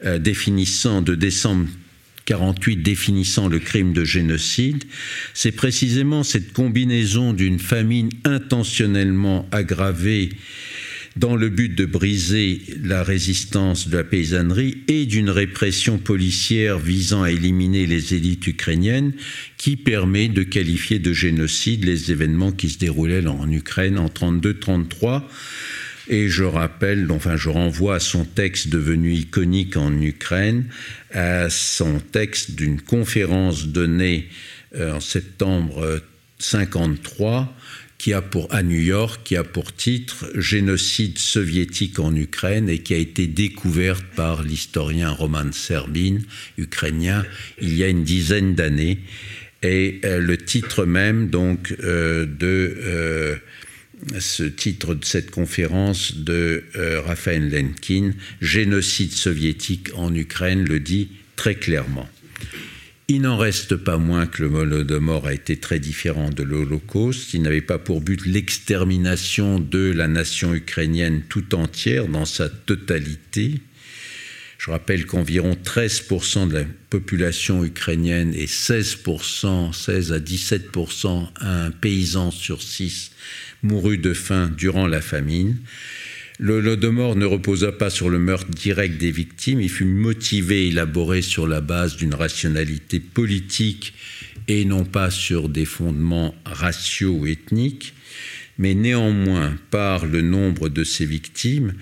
euh, définissant de décembre 48 définissant le crime de génocide, c'est précisément cette combinaison d'une famine intentionnellement aggravée dans le but de briser la résistance de la paysannerie et d'une répression policière visant à éliminer les élites ukrainiennes qui permet de qualifier de génocide les événements qui se déroulaient en Ukraine en 32-33 et je rappelle, enfin je renvoie à son texte devenu iconique en Ukraine, à son texte d'une conférence donnée euh, en septembre 53 qui a pour, à New York, qui a pour titre Génocide soviétique en Ukraine et qui a été découverte par l'historien Roman Serbin, ukrainien, il y a une dizaine d'années. Et euh, le titre même donc euh, de ce titre de cette conférence de euh, Raphaël Lenkin, Génocide soviétique en Ukraine, le dit très clairement. Il n'en reste pas moins que le mort a été très différent de l'Holocauste. Il n'avait pas pour but l'extermination de la nation ukrainienne tout entière dans sa totalité. Je rappelle qu'environ 13% de la population ukrainienne et 16%, 16 à 17%, un paysan sur 6 mourut de faim durant la famine. Le Lodomor ne reposa pas sur le meurtre direct des victimes, il fut motivé élaboré sur la base d'une rationalité politique et non pas sur des fondements raciaux ou ethniques, mais néanmoins par le nombre de ses victimes,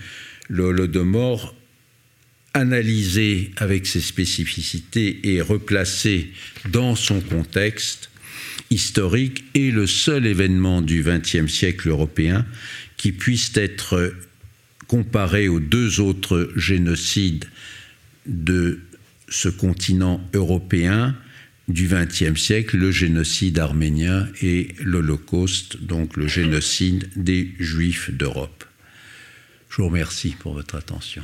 le Holodomor analysé avec ses spécificités et replacé dans son contexte historique est le seul événement du XXe siècle européen qui puisse être comparé aux deux autres génocides de ce continent européen du XXe siècle, le génocide arménien et l'Holocauste, donc le génocide des Juifs d'Europe. Je vous remercie pour votre attention.